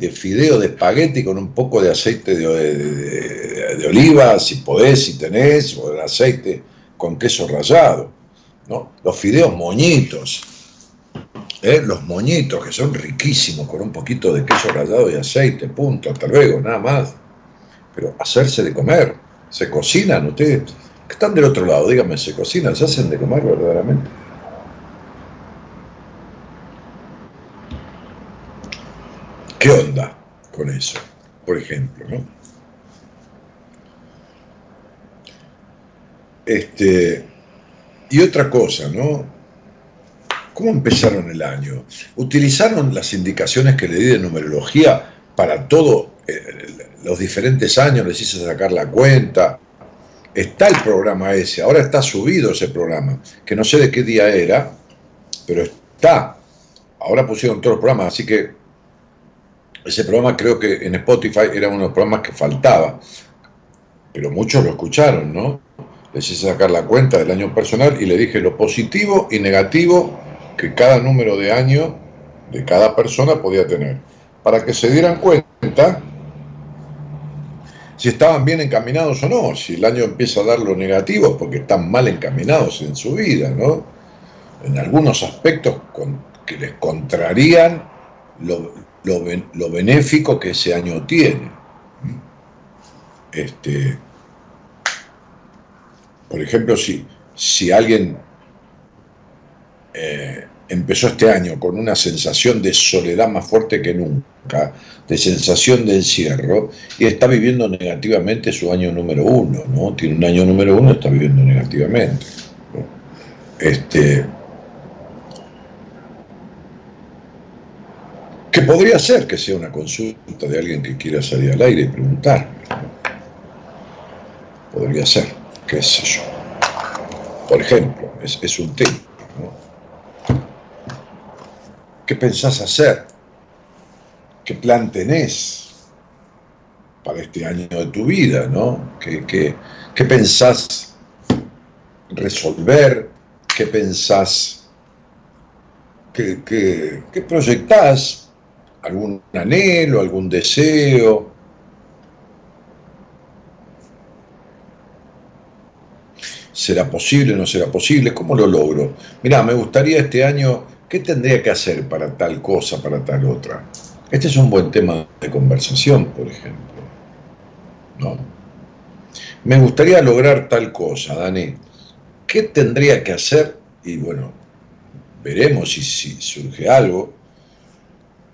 fideo de espagueti con un poco de aceite de, oliva, si podés, si tenés, o el aceite con queso rallado. ¿no? Los fideos moñitos, ¿eh? los moñitos que son riquísimos con un poquito de queso rallado y aceite, punto, hasta luego, nada más. Pero hacerse de comer, se cocinan ustedes que están del otro lado, díganme, ¿se cocinan? ¿Se hacen de comer verdaderamente? ¿Qué onda con eso? Por ejemplo, ¿no? Este, y otra cosa, ¿no? ¿Cómo empezaron el año? ¿Utilizaron las indicaciones que le di de numerología para todos eh, los diferentes años? ¿Les hice sacar la cuenta? está el programa ese, ahora está subido ese programa, que no sé de qué día era, pero está. Ahora pusieron todos los programas, así que ese programa creo que en Spotify era uno de los programas que faltaba, pero muchos lo escucharon, ¿no? Les hice sacar la cuenta del año personal y le dije lo positivo y negativo que cada número de año de cada persona podía tener, para que se dieran cuenta si estaban bien encaminados o no, si el año empieza a dar lo negativo porque están mal encaminados en su vida, ¿no? En algunos aspectos que les contrarían lo, lo, benéfico que ese año tiene. Este, por ejemplo, si, si alguien eh, empezó este año con una sensación de soledad más fuerte que nunca, de sensación de encierro, y está viviendo negativamente su año número uno, ¿no? Tiene un año número uno, está viviendo negativamente. Este, que podría ser que sea una consulta de alguien que quiera salir al aire y preguntar. Podría ser, qué sé yo. Por ejemplo, es, un tema. ¿Qué pensás hacer? ¿Qué plan tenés para este año de tu vida? ¿no? ¿Qué, pensás resolver? ¿Qué pensás? ¿Qué, qué, qué proyectás? ¿Algún anhelo, algún deseo? ¿Será posible no será posible? ¿Cómo lo logro? Mirá, me gustaría este año ¿Qué tendría que hacer para tal cosa, para tal otra? Este es un buen tema de conversación, por ejemplo. ¿No? Me gustaría lograr tal cosa, Dani. ¿Qué tendría que hacer? Y bueno, veremos si, surge algo,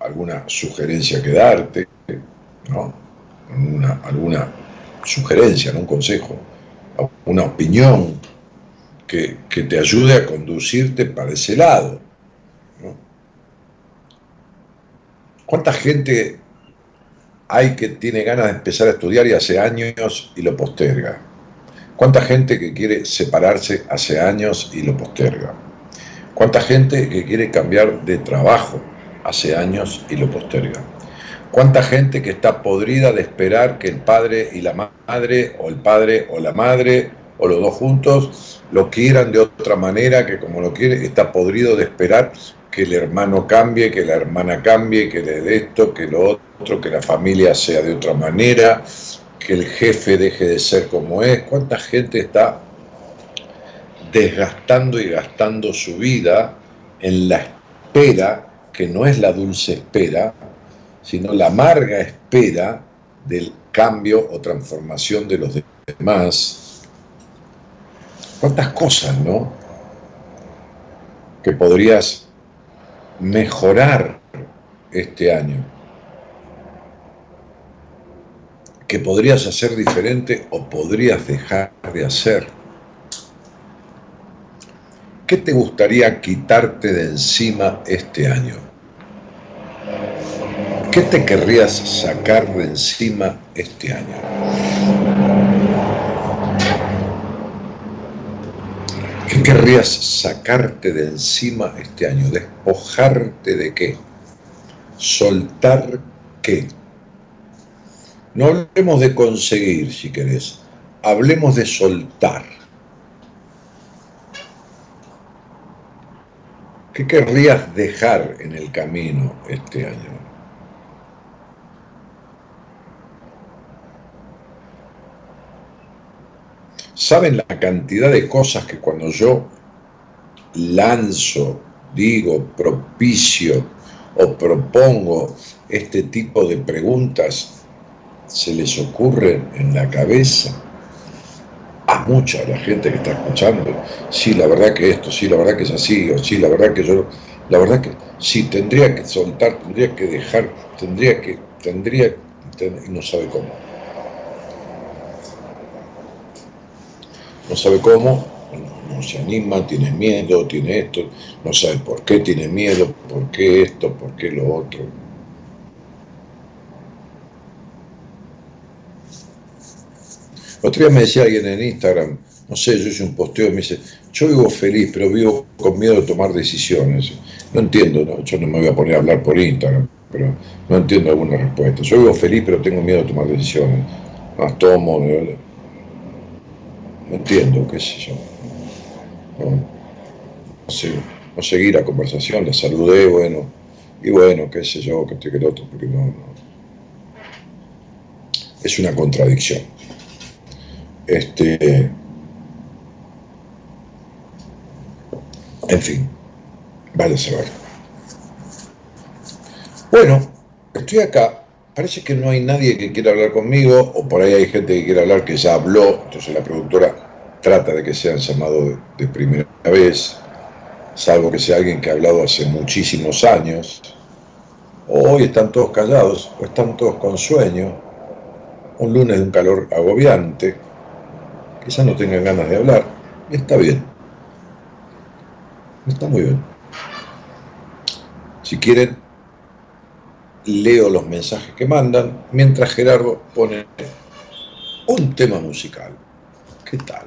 alguna sugerencia que darte, ¿no? alguna sugerencia, un consejo, una opinión que, que te ayude a conducirte para ese lado. ¿Cuánta gente hay que tiene ganas de empezar a estudiar y hace años y lo posterga? ¿Cuánta gente que quiere separarse hace años y lo posterga? ¿Cuánta gente que quiere cambiar de trabajo hace años y lo posterga? ¿Cuánta gente que está podrida de esperar que el padre y la madre, o el padre o la madre, o los dos juntos, lo quieran de otra manera, que como lo quiere, está podrido de esperar que el hermano cambie, que la hermana cambie, que le dé esto, que lo otro, que la familia sea de otra manera, que el jefe deje de ser como es. ¿Cuánta gente está desgastando y gastando su vida en la espera, que no es la dulce espera, sino la amarga espera del cambio o transformación de los demás? ¿Cuántas cosas, no? Que podrías mejorar este año? que podrías hacer diferente o podrías dejar de hacer? ¿Qué te gustaría quitarte de encima este año? ¿Qué te querrías sacar de encima este año? ¿Qué querrías sacarte de encima este año? ¿Despojarte de qué? ¿Soltar qué? No hablemos de conseguir, si querés. Hablemos de soltar. ¿Qué querrías dejar en el camino este año? ¿Saben la cantidad de cosas que cuando yo lanzo, digo, propicio o propongo este tipo de preguntas, se les ocurren en la cabeza? Mucha la gente que está escuchando, sí, la verdad que esto, sí, la verdad que es así, o sí, la verdad que yo, la verdad que sí, tendría que soltar, tendría que dejar, tendría que, tendría, y no sabe cómo. No sabe cómo, no, se anima, tiene miedo, tiene esto, no sabe por qué tiene miedo, por qué esto, por qué lo otro. Otro día me decía alguien en Instagram, no sé, yo hice un posteo y me dice, yo vivo feliz, pero vivo con miedo de tomar decisiones. No entiendo, no, yo no me voy a poner a hablar por Instagram, pero no entiendo alguna respuesta. Yo vivo feliz, pero tengo miedo de tomar decisiones. Más tomo, no, entiendo, qué sé yo. No, sé, no seguí la conversación, la saludé, bueno, y bueno, qué sé yo, que estoy que el otro, porque no, no. Es una contradicción. Este, en fin, vale saber. Bueno, estoy acá. Parece que no hay nadie que quiera hablar conmigo, o por ahí hay gente que quiere hablar que ya habló, entonces la productora trata de que sean llamados de, de primera vez, salvo que sea alguien que ha hablado hace muchísimos años. O hoy están todos callados, o están todos con sueño, un lunes de un calor agobiante, quizás no tengan ganas de hablar, y está bien. Está muy bien. Si quieren, leo los mensajes que mandan, mientras Gerardo pone un tema musical. ¿Qué tal?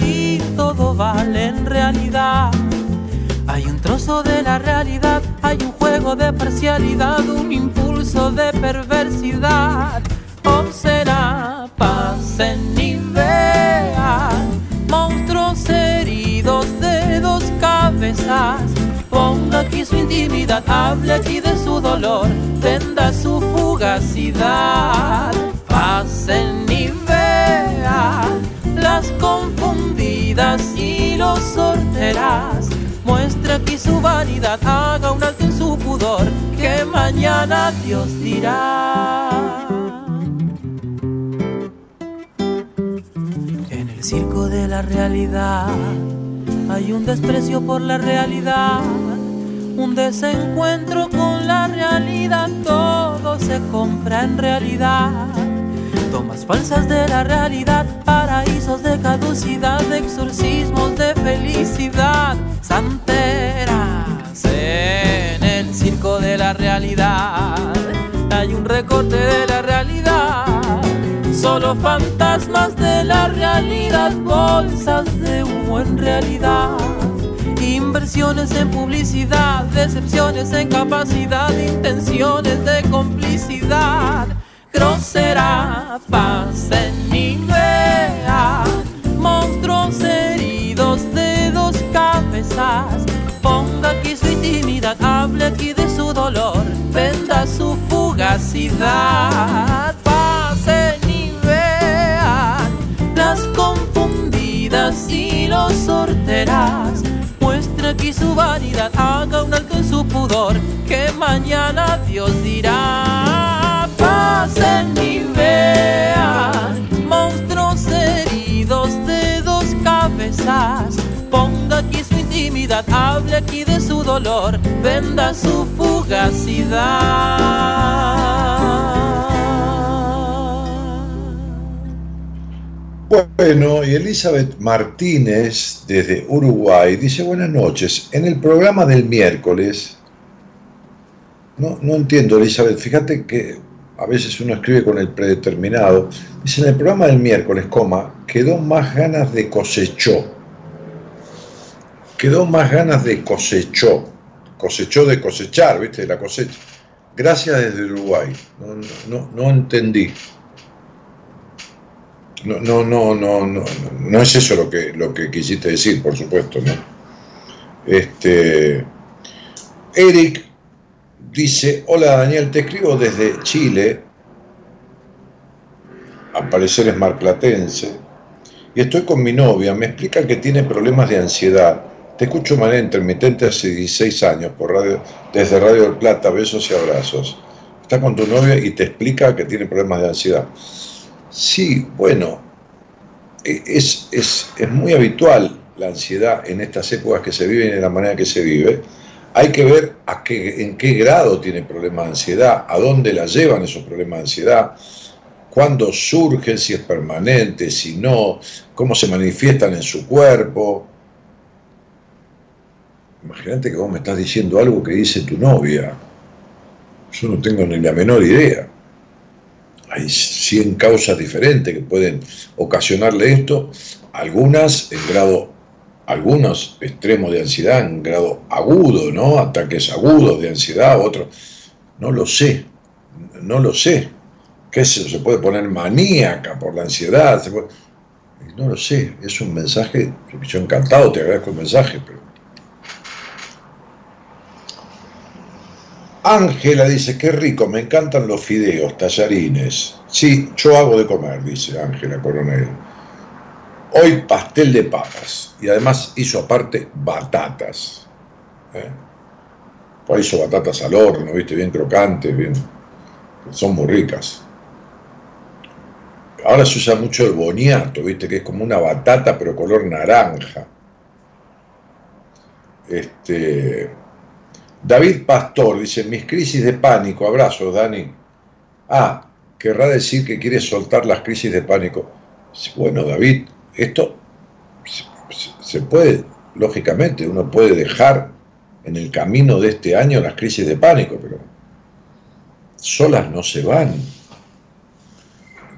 y todo vale en realidad. Hay un trozo de la realidad, hay un juego de parcialidad, un impulso de perversidad. O será, pasen y vean monstruos heridos de dos cabezas. Ponga aquí su intimidad, hable aquí de su dolor, venda su fugacidad. Pasen y vean las confundidas y los sorteras. Muestra aquí su vanidad, haga un alto en su pudor, que mañana Dios dirá. En el circo de la realidad hay un desprecio por la realidad, un desencuentro con la realidad, todo se compra en realidad. Tomas falsas de la realidad, paraísos de caducidad, exorcismos de felicidad, santeras en el circo de la realidad. Hay un recorte de la realidad, solo fantasmas de la realidad, bolsas de humo en realidad. Inversiones en publicidad, decepciones en capacidad, intenciones de complicidad grosera, pasen y vean monstruos heridos de dos cabezas. Ponga aquí su intimidad, hable aquí de su dolor, venda su fugacidad. Pasen y vean las confundidas y los sorteras. Muestra aquí su vanidad, haga un alto en su pudor, que mañana Dios dirá pasen vean monstruos heridos de dos cabezas. Ponga aquí su intimidad, hable aquí de su dolor, venda su fugacidad. Bueno, y Elizabeth Martínez desde Uruguay dice buenas noches. En el programa del miércoles, no, no entiendo Elizabeth, fíjate que a veces uno escribe con el predeterminado. Dice en el programa del miércoles, coma, quedó más ganas de cosechó. Quedó más ganas de cosechó. Cosechó de cosechar, ¿viste? La cosecha. Gracias desde Uruguay. No, no, no entendí. No, no, no, no, no, no es eso lo que, lo que quisiste decir, por supuesto, ¿no? Este, Eric dice, hola Daniel, te escribo desde Chile, al parecer es marplatense, y estoy con mi novia, me explica que tiene problemas de ansiedad. Te escucho de manera intermitente hace 16 años por radio, desde Radio del Plata, besos y abrazos. Está con tu novia y te explica que tiene problemas de ansiedad. Sí, bueno, e, es, es, es, muy habitual la ansiedad en estas épocas que se viven y de la manera que se vive. Hay que ver en qué grado tiene problemas de ansiedad, a dónde la llevan esos problemas de ansiedad, cuándo surgen, si es permanente, si no, cómo se manifiestan en su cuerpo. Imagínate que vos me estás diciendo algo que dice tu novia. Yo no tengo ni la menor idea hay 100 causas diferentes que pueden ocasionarle esto, algunas en grado, algunos extremos de ansiedad en grado agudo, ¿no? Ataques agudos de ansiedad, otros, no lo sé, no lo sé. ¿Qué se, puede poner maníaca por la ansiedad? no lo sé, es un mensaje, yo encantado, te agradezco el mensaje, pero Ángela dice, qué rico, me encantan los fideos, tallarines. Sí, yo hago de comer, dice Ángela Coronel. Hoy pastel de papas y además hizo aparte batatas. ¿eh? Pues hizo batatas al horno, viste, bien crocantes, bien, son muy ricas. Ahora se usa mucho el boniato, viste, que es como una batata pero color naranja. Este, David Pastor dice, mis crisis de pánico, abrazo, Dani. Ah, querrá decir que quiere soltar las crisis de pánico. Bueno, David, esto se puede, lógicamente, uno puede dejar en el camino de este año las crisis de pánico, pero solas no se van.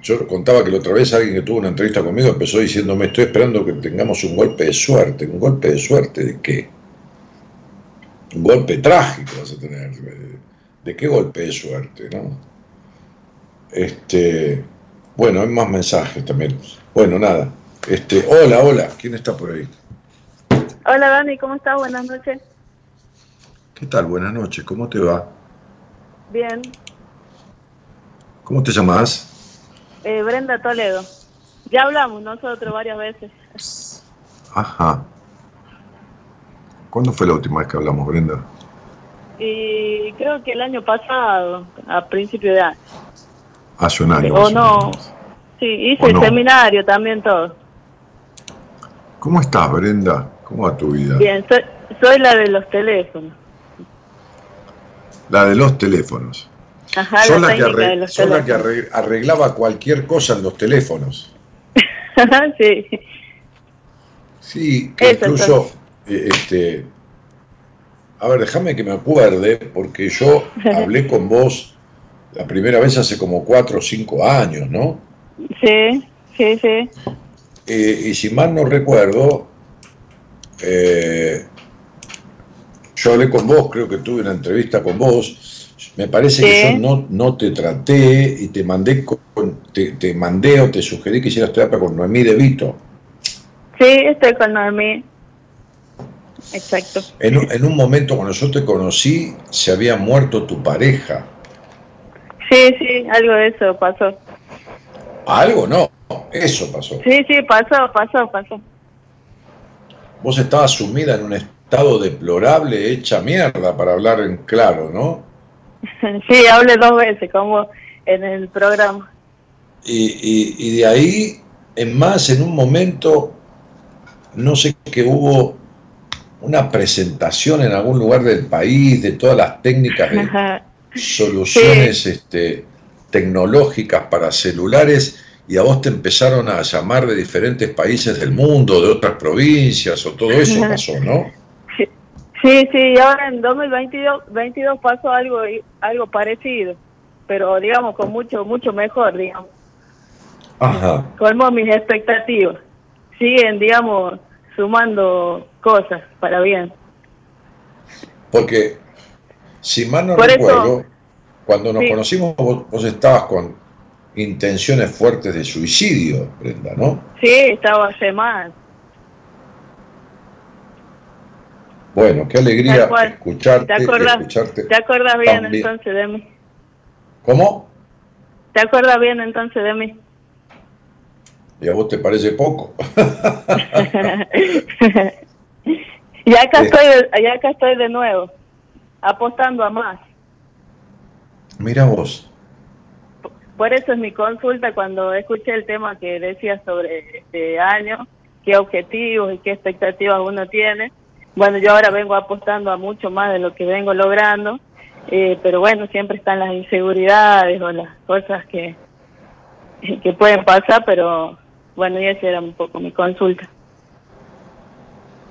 Yo contaba que la otra vez alguien que tuvo una entrevista conmigo empezó diciéndome, estoy esperando que tengamos un golpe de suerte. ¿Un golpe de suerte de qué? un golpe trágico vas a tener. ¿De qué golpe de suerte, no? Este, bueno, hay más mensajes también. Bueno, nada. Este, hola, hola, ¿quién está por ahí? Hola Dani, ¿cómo estás? Buenas noches. ¿Qué tal? Buenas noches, ¿cómo te va? Bien. ¿Cómo te llamas? Eh, Brenda Toledo. Ya hablamos nosotros varias veces. Ajá. ¿Cuándo fue la última vez que hablamos, Brenda? Y creo que el año pasado, a principio de año. Hace un año. O no. Sí, hice el seminario también todo. ¿Cómo estás, Brenda? ¿Cómo va tu vida? Bien, soy, la de los teléfonos. La de los teléfonos. Ajá, la, que, de los la que arreglaba cualquier cosa en los teléfonos. sí. Sí, que incluso eh, este, a ver, déjame que me acuerde, porque yo hablé con vos la primera vez hace como cuatro o cinco años, ¿no? Sí, sí, sí. Eh, y si mal no recuerdo, eh, yo hablé con vos, creo que tuve una entrevista con vos. Me parece que yo no, no te traté y te mandé, con, te, te, mandé o te sugerí que hicieras terapia con Noemí De Vito. Sí, estoy con Noemí. Exacto. En, en, un momento cuando yo te conocí, se había muerto tu pareja. Sí, sí, algo de eso pasó. Algo no, eso pasó. Sí, sí, pasó, pasó, pasó. Vos estabas sumida en un estado deplorable, hecha mierda, para hablar en claro, ¿no? sí, hablé dos veces, como en el programa. Y, de ahí en más, en un momento, no sé que hubo una presentación en algún lugar del país de todas las técnicas de soluciones este, tecnológicas para celulares y a vos te empezaron a llamar de diferentes países del mundo, de otras provincias o todo eso pasó, ¿no? Sí, sí, ahora en 2022 22 pasó algo algo parecido, pero digamos con mucho mucho mejor, digamos. Ajá. Colmo mis expectativas. Siguen, digamos, sumando cosas para bien. Porque, si mal no recuerdo, cuando nos conocimos vos, estabas con intenciones fuertes de suicidio, Brenda, ¿no? Sí, estaba hace más. Bueno, qué alegría escucharte ¿Te escucharte. ¿Te acuerdas bien entonces de mí? ¿Cómo? ¿Te acuerdas bien entonces de mí? ¿Y a vos te parece poco? y acá, estoy, ya acá estoy de nuevo, apostando a más. Mira vos. Por eso es mi consulta cuando escuché el tema que decía sobre este año, qué objetivos y qué expectativas uno tiene. Bueno, yo ahora vengo apostando a mucho más de lo que vengo logrando, eh, pero bueno, siempre están las inseguridades o las cosas que, que pueden pasar, pero bueno, y esa era un poco mi consulta.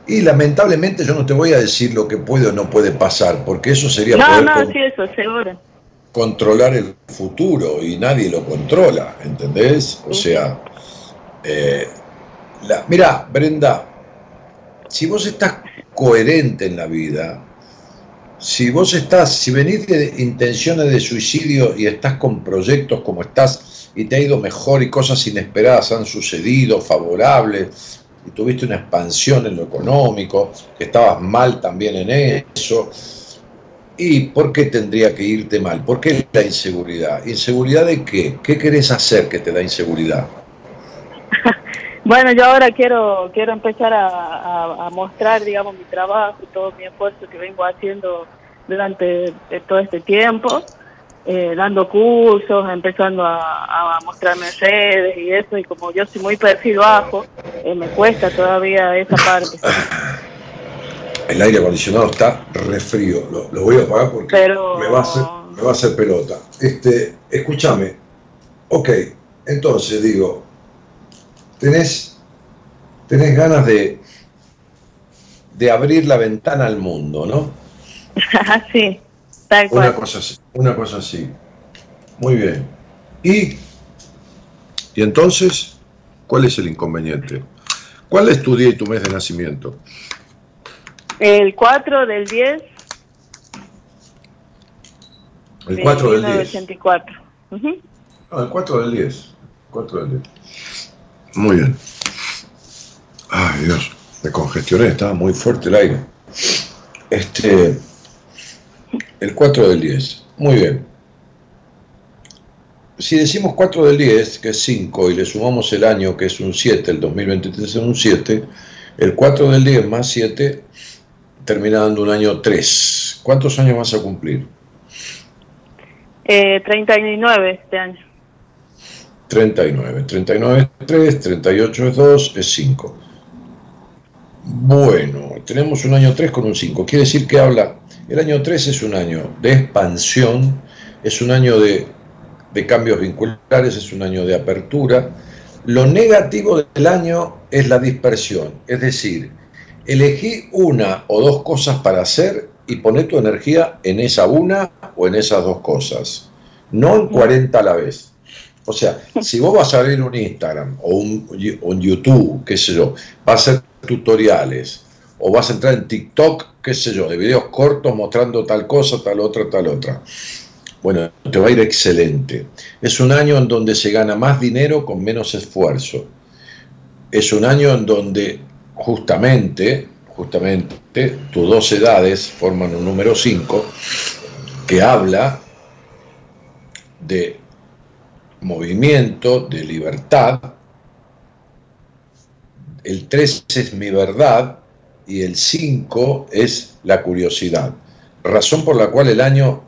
Y lamentablemente yo no te voy a decir lo que puede o no puede pasar, porque eso sería... No, no, sí, eso, seguro. Controlar el futuro y nadie lo controla, ¿entendés? O sea, eh, la, mira, Brenda, si vos estás coherente en la vida, si vos estás, si venís de intenciones de suicidio y estás con proyectos como estás y te ha ido mejor y cosas inesperadas han sucedido, favorables, y tuviste una expansión en lo económico, que estabas mal también en eso. ¿Y por qué tendría que irte mal? ¿Por qué la inseguridad? ¿Inseguridad de qué? ¿Qué querés hacer que te da inseguridad? Bueno, yo ahora quiero quiero empezar a, a, mostrar, digamos, mi trabajo y todo mi esfuerzo que vengo haciendo durante todo este tiempo eh, dando cursos, empezando a, a, mostrarme redes y eso, y como yo soy muy perfil bajo, eh, me cuesta todavía esa parte. El aire acondicionado está re frío, lo, voy a apagar porque me, va a hacer, me va a hacer pelota. Este, escúchame, ok, entonces digo, tenés, tenés ganas de, de abrir la ventana al mundo, ¿no? sí. Una cosa así, una cosa así. Muy bien. Y, y entonces, ¿cuál es el inconveniente? ¿Cuál es tu día y tu mes de nacimiento? El 4 del 10. El 4 del 10. No, el 4 del 10. 4 del 10. Muy bien. Ay, Dios, me congestioné, estaba muy fuerte el aire. Este. El 4 del 10. Muy bien. Si decimos 4 del 10, que es 5, y le sumamos el año, que es un 7, el 2023 es un 7, el 4 del 10 más 7 termina dando un año 3. ¿Cuántos años vas a cumplir? Eh, 39 este año. 39. 39 es 3, 38 es 2, es 5. Bueno, tenemos un año 3 con un 5. Quiere decir que habla el año 3 es un año de expansión, es un año de, cambios vinculares, es un año de apertura. Lo negativo del año es la dispersión, es decir, elegí una o dos cosas para hacer y poné tu energía en esa una o en esas dos cosas, no en 40 a la vez. O sea, si vos vas a abrir un Instagram o un, un YouTube, qué sé yo, vas a hacer tutoriales, o vas a entrar en TikTok, qué sé yo, de videos cortos mostrando tal cosa, tal otra, tal otra. Bueno, te va a ir excelente. Es un año en donde se gana más dinero con menos esfuerzo. Es un año en donde justamente, justamente, tus dos edades forman un número 5 que habla de movimiento, de libertad. El 3 es mi verdad, y el 5 es la curiosidad. Razón por la cual el año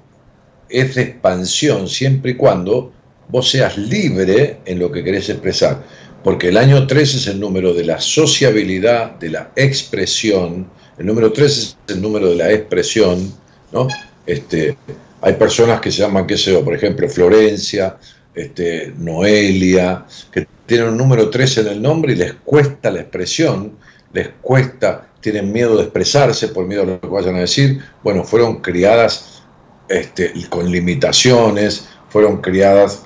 es de expansión siempre y cuando vos seas libre en lo que querés expresar. Porque el año 3 es el número de la sociabilidad, de la expresión. El número 3 es el número de la expresión, ¿no? Este, hay personas que se llaman, qué sé yo, por ejemplo, Florencia, este, Noelia, que tienen un número 3 en el nombre y les cuesta la expresión, les cuesta, tienen miedo de expresarse por miedo a lo que vayan a decir. Bueno, fueron criadas este, con limitaciones, fueron criadas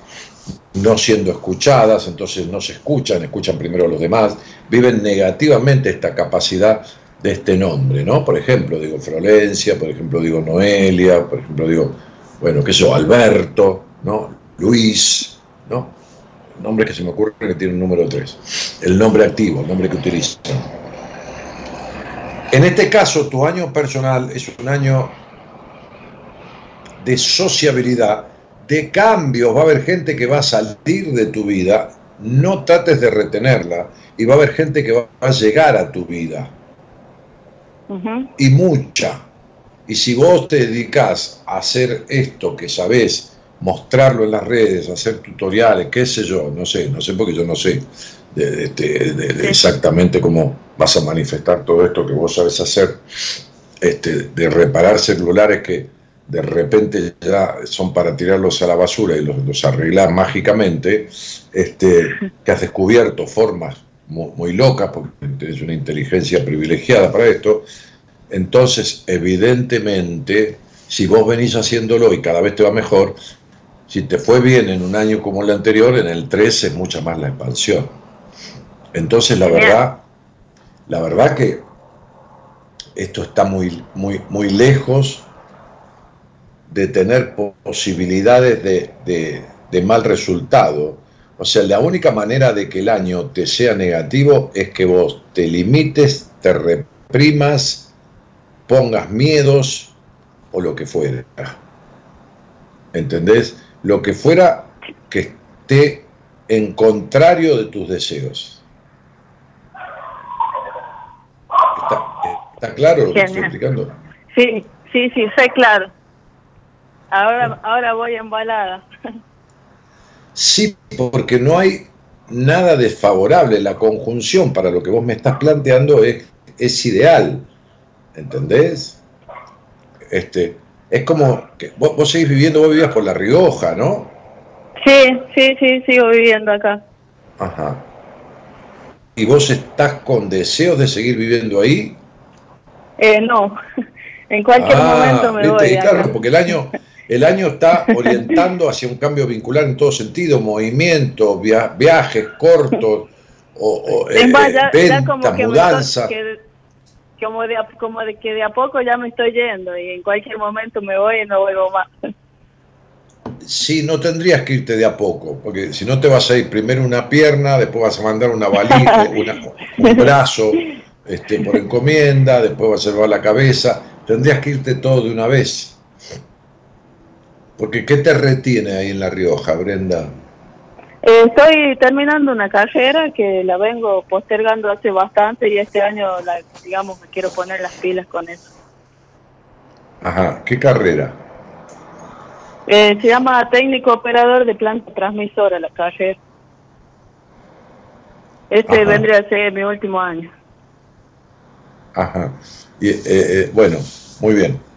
no siendo escuchadas, entonces no se escuchan, escuchan primero a los demás, viven negativamente esta capacidad de este nombre, ¿no? Por ejemplo, digo Florencia, por ejemplo, digo Noelia, por ejemplo, digo, bueno, qué sé yo, Alberto, ¿no? Luis, ¿no? Nombres que se me ocurren que tienen un número 3. El nombre activo, el nombre que utilizan. En este caso, tu año personal es un año de sociabilidad, de cambios. Va a haber gente que va a salir de tu vida, no trates de retenerla, y va a haber gente que va a llegar a tu vida. Y mucha. Y si vos te dedicas a hacer esto que sabés, mostrarlo en las redes, hacer tutoriales, qué sé yo, no sé, no sé porque yo no sé de, exactamente cómo vas a manifestar todo esto que vos sabes hacer, este, de reparar celulares que de repente ya son para tirarlos a la basura y los, los arreglar mágicamente, este, que has descubierto formas muy, locas, porque tienes una inteligencia privilegiada para esto, entonces evidentemente, si vos venís haciéndolo y cada vez te va mejor, si te fue bien en un año como el anterior, en el 3 es mucha más la expansión. Entonces la verdad, la verdad que esto está muy, muy, muy lejos de tener posibilidades de, mal resultado. O sea, la única manera de que el año te sea negativo es que vos te limites, te reprimas, pongas miedos o lo que fuera. ¿Entendés? Lo que fuera que esté en contrario de tus deseos. ¿Está, claro lo que estoy explicando? Sí, sí, sí, sé claro. Ahora, ahora voy embalada. Sí, porque no hay nada desfavorable. La conjunción para lo que vos me estás planteando es, es ideal. ¿Entendés? Este, es como que vos, vos seguís viviendo, vos vivías por La Rioja, ¿no? Sí, sí, sí, sigo viviendo acá. Ajá. ¿Y vos estás con deseos de seguir viviendo ahí? Eh, no, en cualquier ah, momento me voy. Claro, porque el año, el año está orientando hacia un cambio vincular en todo sentido, movimiento, viajes cortos, o, eh, mudanzas. como, de, como de que de a poco ya me estoy yendo y en cualquier momento me voy y no vuelvo más. Sí, no tendrías que irte de a poco, porque si no te vas a ir primero una pierna, después vas a mandar una valija, un brazo este, por encomienda, después vas a llevar la cabeza, tendrías que irte todo de una vez. Porque ¿qué te retiene ahí en La Rioja, Brenda? Eh, estoy terminando una carrera que la vengo postergando hace bastante y este año, digamos, me quiero poner las pilas con eso. Ajá, ¿qué carrera? Eh, se llama técnico operador de planta transmisora la carrera. Este vendría a ser mi último año. Ajá. Y, eh, bueno, muy bien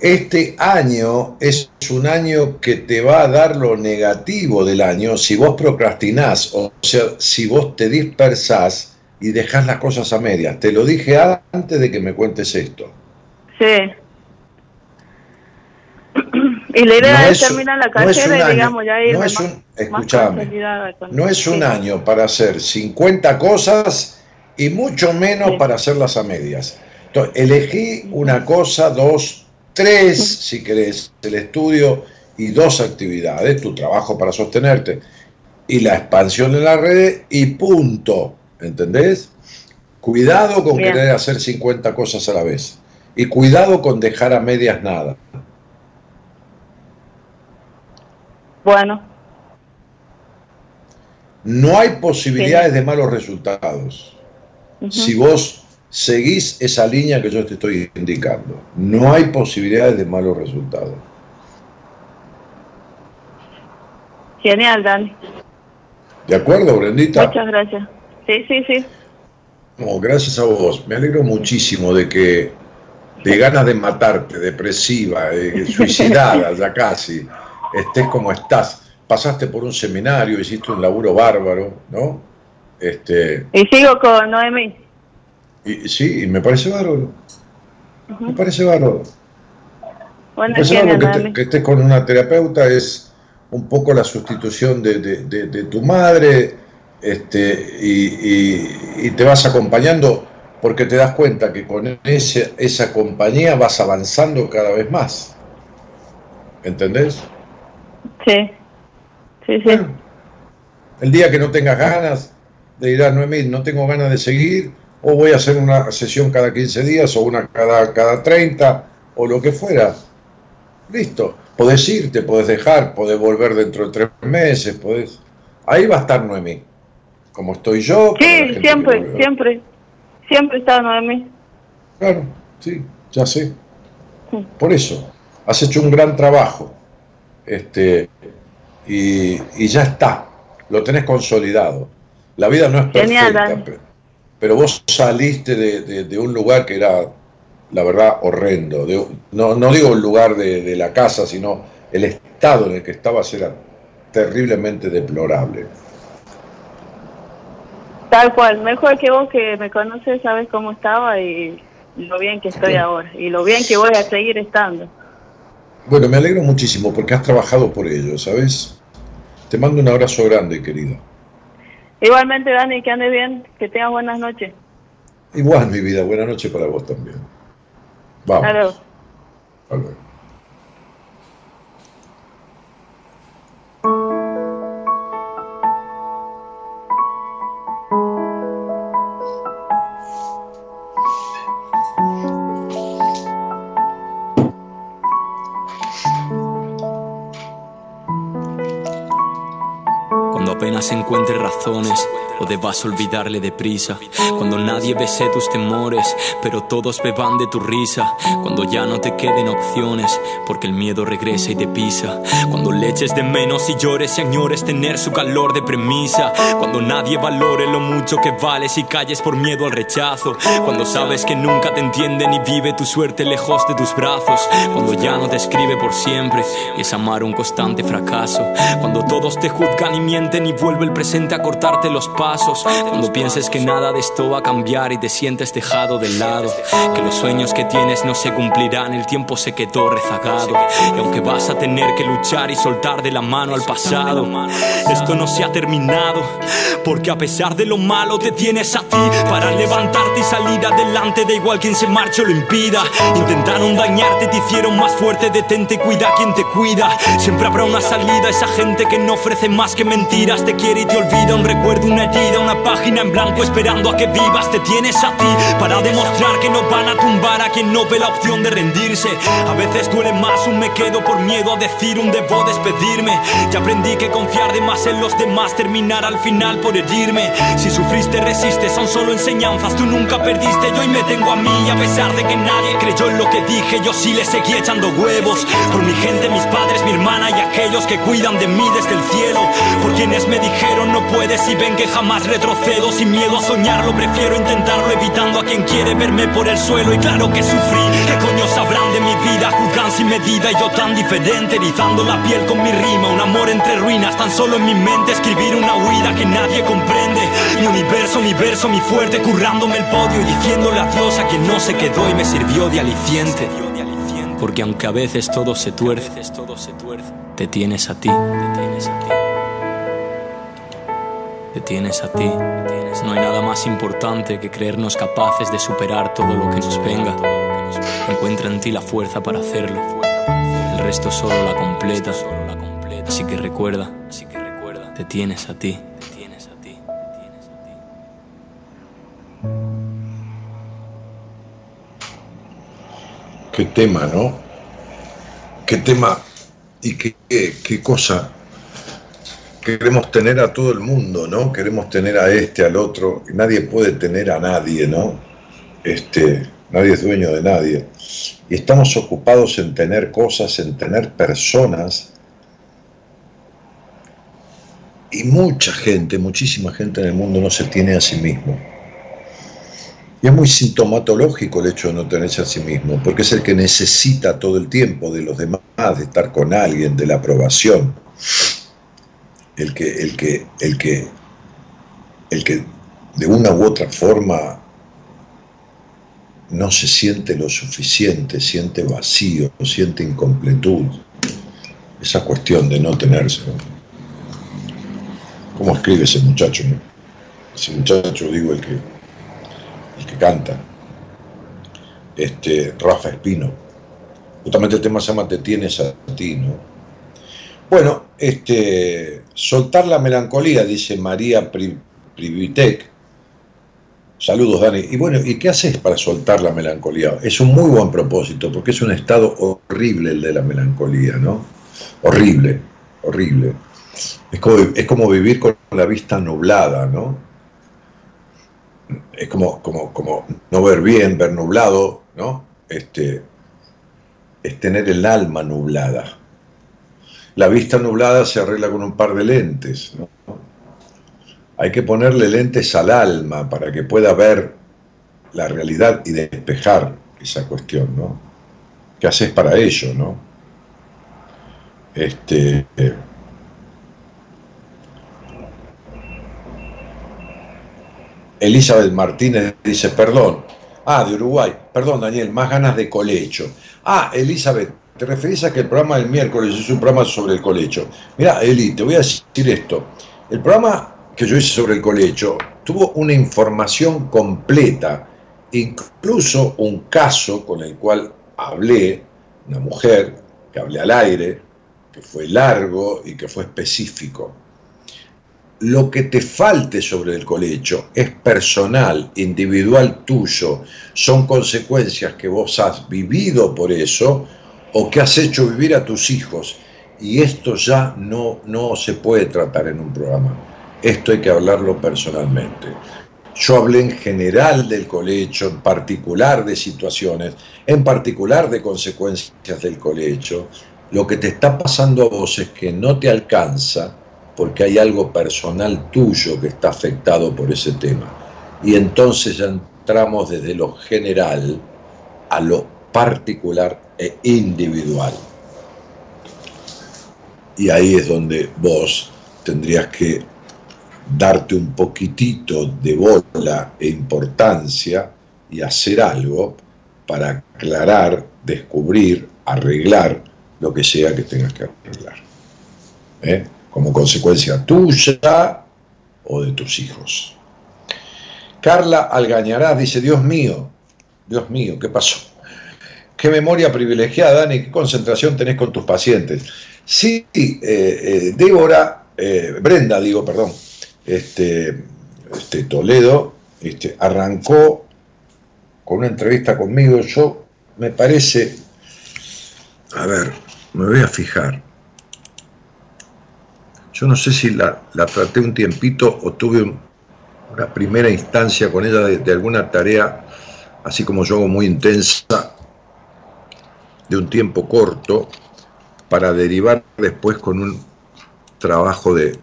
este año es un año que te va a dar lo negativo del año si vos procrastinás, o sea, si vos te dispersás y dejás las cosas a medias. Te lo dije antes de que me cuentes esto. Sí. Y la idea es, terminar la carrera y digamos ya ir no es un, no es un año para hacer 50 cosas y mucho menos para hacerlas a medias. Entonces, elegí una cosa, dos, tres, si querés, el estudio y dos actividades, tu trabajo para sostenerte y la expansión en la red y punto, ¿entendés? Cuidado con querer hacer 50 cosas a la vez y cuidado con dejar a medias nada. Bueno. No hay posibilidades de malos resultados. Si vos seguís esa línea que yo te estoy indicando. No hay posibilidades de malos resultados. Genial, Dani. ¿De acuerdo, Brendita? Muchas gracias. Sí, sí, sí. No, gracias a vos. Me alegro muchísimo de que de ganas de matarte, depresiva, eh, suicidada ya casi, estés como estás. Pasaste por un seminario, hiciste un laburo bárbaro, ¿no? Este, y sigo con Noemí. Y, sí, y me parece bárbaro. Me parece bárbaro. Bueno, me parece bárbaro que, que, estés con una terapeuta es un poco la sustitución de, de, de, tu madre este, y, y, te vas acompañando porque te das cuenta que con ese, esa compañía vas avanzando cada vez más. ¿Entendés? Sí, sí, sí. el día que no tengas ganas de ir a Noemí, no tengo ganas de seguir, o voy a hacer una sesión cada 15 días, o una cada, cada 30, o lo que fuera. Listo. Podés irte, podés dejar, podés volver dentro de tres meses, podés... Ahí va a estar Noemí. Como estoy yo. Sí, siempre, siempre. Siempre está Noemí. Claro, sí, ya sé. Por eso, has hecho un gran trabajo. Este, y, y ya está, lo tenés consolidado. La vida no es perfecta, pero vos saliste de, un lugar que era, la verdad, horrendo. no, no digo el lugar de, la casa, sino el estado en el que estabas era terriblemente deplorable. Tal cual, mejor que vos que me conoces, sabes cómo estaba y lo bien que estoy ahora y lo bien que voy a seguir estando. Bueno, me alegro muchísimo porque has trabajado por ello, ¿sabes? Te mando un abrazo grande, querido. Igualmente, Dani, que andes bien, que tengas buenas noches. Igual, mi vida, buenas noches para vos también. Vamos. Hasta encuentre razones o debas olvidarle deprisa. Cuando nadie bese tus temores, pero todos beban de tu risa. Cuando ya no te queden opciones, porque el miedo regresa y te pisa. Cuando le de menos y llores y tener su calor de premisa. Cuando nadie valore lo mucho que vales y calles por miedo al rechazo. Cuando sabes que nunca te entienden y vive tu suerte lejos de tus brazos. Cuando ya no te escribe por siempre y es amar un constante fracaso. Cuando todos te juzgan y mienten y vuelve el presente a cortarte los pasos. Cuando pienses que nada de esto va a cambiar y te sientes dejado de lado. Que los sueños que tienes no se cumplirán, tiempo se quedó rezagado. Y aunque vas a tener que luchar y soltar de la mano al pasado, esto no se ha terminado. Porque a pesar de lo malo te tienes a ti para levantarte y salir adelante. Da igual quien se marche o lo impida. Intentaron dañarte, te hicieron más fuerte. Detente, cuida quien te cuida. Siempre habrá una salida. Esa gente que no ofrece más que mentiras te quiere y te olvida. Un recuerdo, una herida, una página en blanco esperando a que vivas. Te tienes a ti para demostrar que no van a tumbar a quien no ve la opción de rendirse. A veces duele más un me quedo por miedo a decir un debo despedirme. Ya aprendí que confiar de más en los demás terminar al final por herirme. Si sufriste, resistes, son solo enseñanzas. Tú nunca perdiste, yo hoy me tengo a mí. a pesar de que nadie creyó en lo que dije, yo sí le seguí echando huevos. Por mi gente, mis padres, mi hermana y aquellos que cuidan de mí desde el cielo. Por quienes me dijeron no puedes y ven que jamás retrocedo sin miedo a soñarlo. Prefiero intentarlo evitando a quien quiere verme por el suelo. Y claro que sufrí, ¿qué coño sabrán de mi vida? Juzgan sin medida y yo tan diferente, erizando la piel con mi rima. Un amor entre ruinas, tan solo en mi mente escribir una huida que nadie comprende. Mi universo, mi verso, mi fuerte, currándome el podio y diciéndole adiós a quien no se quedó y me sirvió de aliciente. Porque aunque a veces todo se tuerce, te tienes a ti. Te tienes a ti te tienes a ti. No hay nada más importante que creernos capaces de superar todo lo que nos venga. Encuentra en ti la fuerza para hacerlo. El resto solo la completa. Así que recuerda, te tienes a ti. Qué tema, ¿no? Qué tema y qué, qué cosa queremos tener a todo el mundo, ¿no? Queremos tener a este, al otro, nadie puede tener a nadie, ¿no? Este, nadie es dueño de nadie. Y estamos ocupados en tener cosas, en tener personas, Y mucha gente, muchísima gente en el mundo no se tiene a sí mismo. Y es muy sintomatológico el hecho de no tenerse a sí mismo, porque es el que necesita todo el tiempo de los demás, de estar con alguien, de la aprobación. El que, el que, el que, el que de una u otra forma no se siente lo suficiente, siente vacío, siente incompletud. Esa cuestión de no tenerse. ¿Cómo escribe ese muchacho? Ese muchacho, digo, el que, el que canta. Este, Rafa Espino. Justamente el tema se llama Te tienes a ti, ¿no? Bueno, este, soltar la melancolía, dice María Privitek, Saludos, Dani. Y bueno, ¿y qué haces para soltar la melancolía? Es un muy buen propósito, porque es un estado horrible el de la melancolía, ¿no? Horrible, horrible. Es como, es como vivir con la vista nublada, ¿no? Es como, como, como no ver bien, ver nublado, ¿no? Este, es tener el alma nublada. La vista nublada se arregla con un par de lentes, ¿no? Hay que ponerle lentes al alma para que pueda ver la realidad y despejar esa cuestión, ¿no? ¿Qué haces para ello, no? Este. Elizabeth Martínez dice, perdón. Ah, de Uruguay. Perdón, Daniel, más ganas de colecho. Ah, Elizabeth, te referís a que el programa del miércoles es un programa sobre el colecho. Mira, Eli, te voy a decir esto. El programa que yo hice sobre el colecho tuvo una información completa, incluso un caso con el cual hablé, una mujer que hablé al aire, que fue largo y que fue específico. Lo que te falte sobre el colecho es personal, individual tuyo, son consecuencias que vos has vivido por eso o que has hecho vivir a tus hijos. Y esto ya no, no se puede tratar en un programa esto hay que hablarlo personalmente. Yo hablé en general del colecho, en particular de situaciones, en particular de consecuencias del colecho. Lo que te está pasando a vos es que no te alcanza porque hay algo personal tuyo que está afectado por ese tema. Y entonces ya entramos desde lo general a lo particular e individual. Y ahí es donde vos tendrías que darte un poquitito de bola e importancia y hacer algo para aclarar, descubrir, arreglar lo que sea que tengas que arreglar. ¿eh? Como consecuencia tuya o de tus hijos. Carla Algañará dice, Dios mío, Dios mío, ¿qué pasó? Qué memoria privilegiada, Dani, qué concentración tenés con tus pacientes. Sí, eh, eh, Débora, Brenda, digo, perdón, este, este Toledo este, arrancó con una entrevista conmigo. Yo me parece, a ver, me voy a fijar. Yo no sé si la, traté un tiempito o tuve una primera instancia con ella de, de alguna tarea, así como yo hago muy intensa, de un tiempo corto, para derivar después con un trabajo de,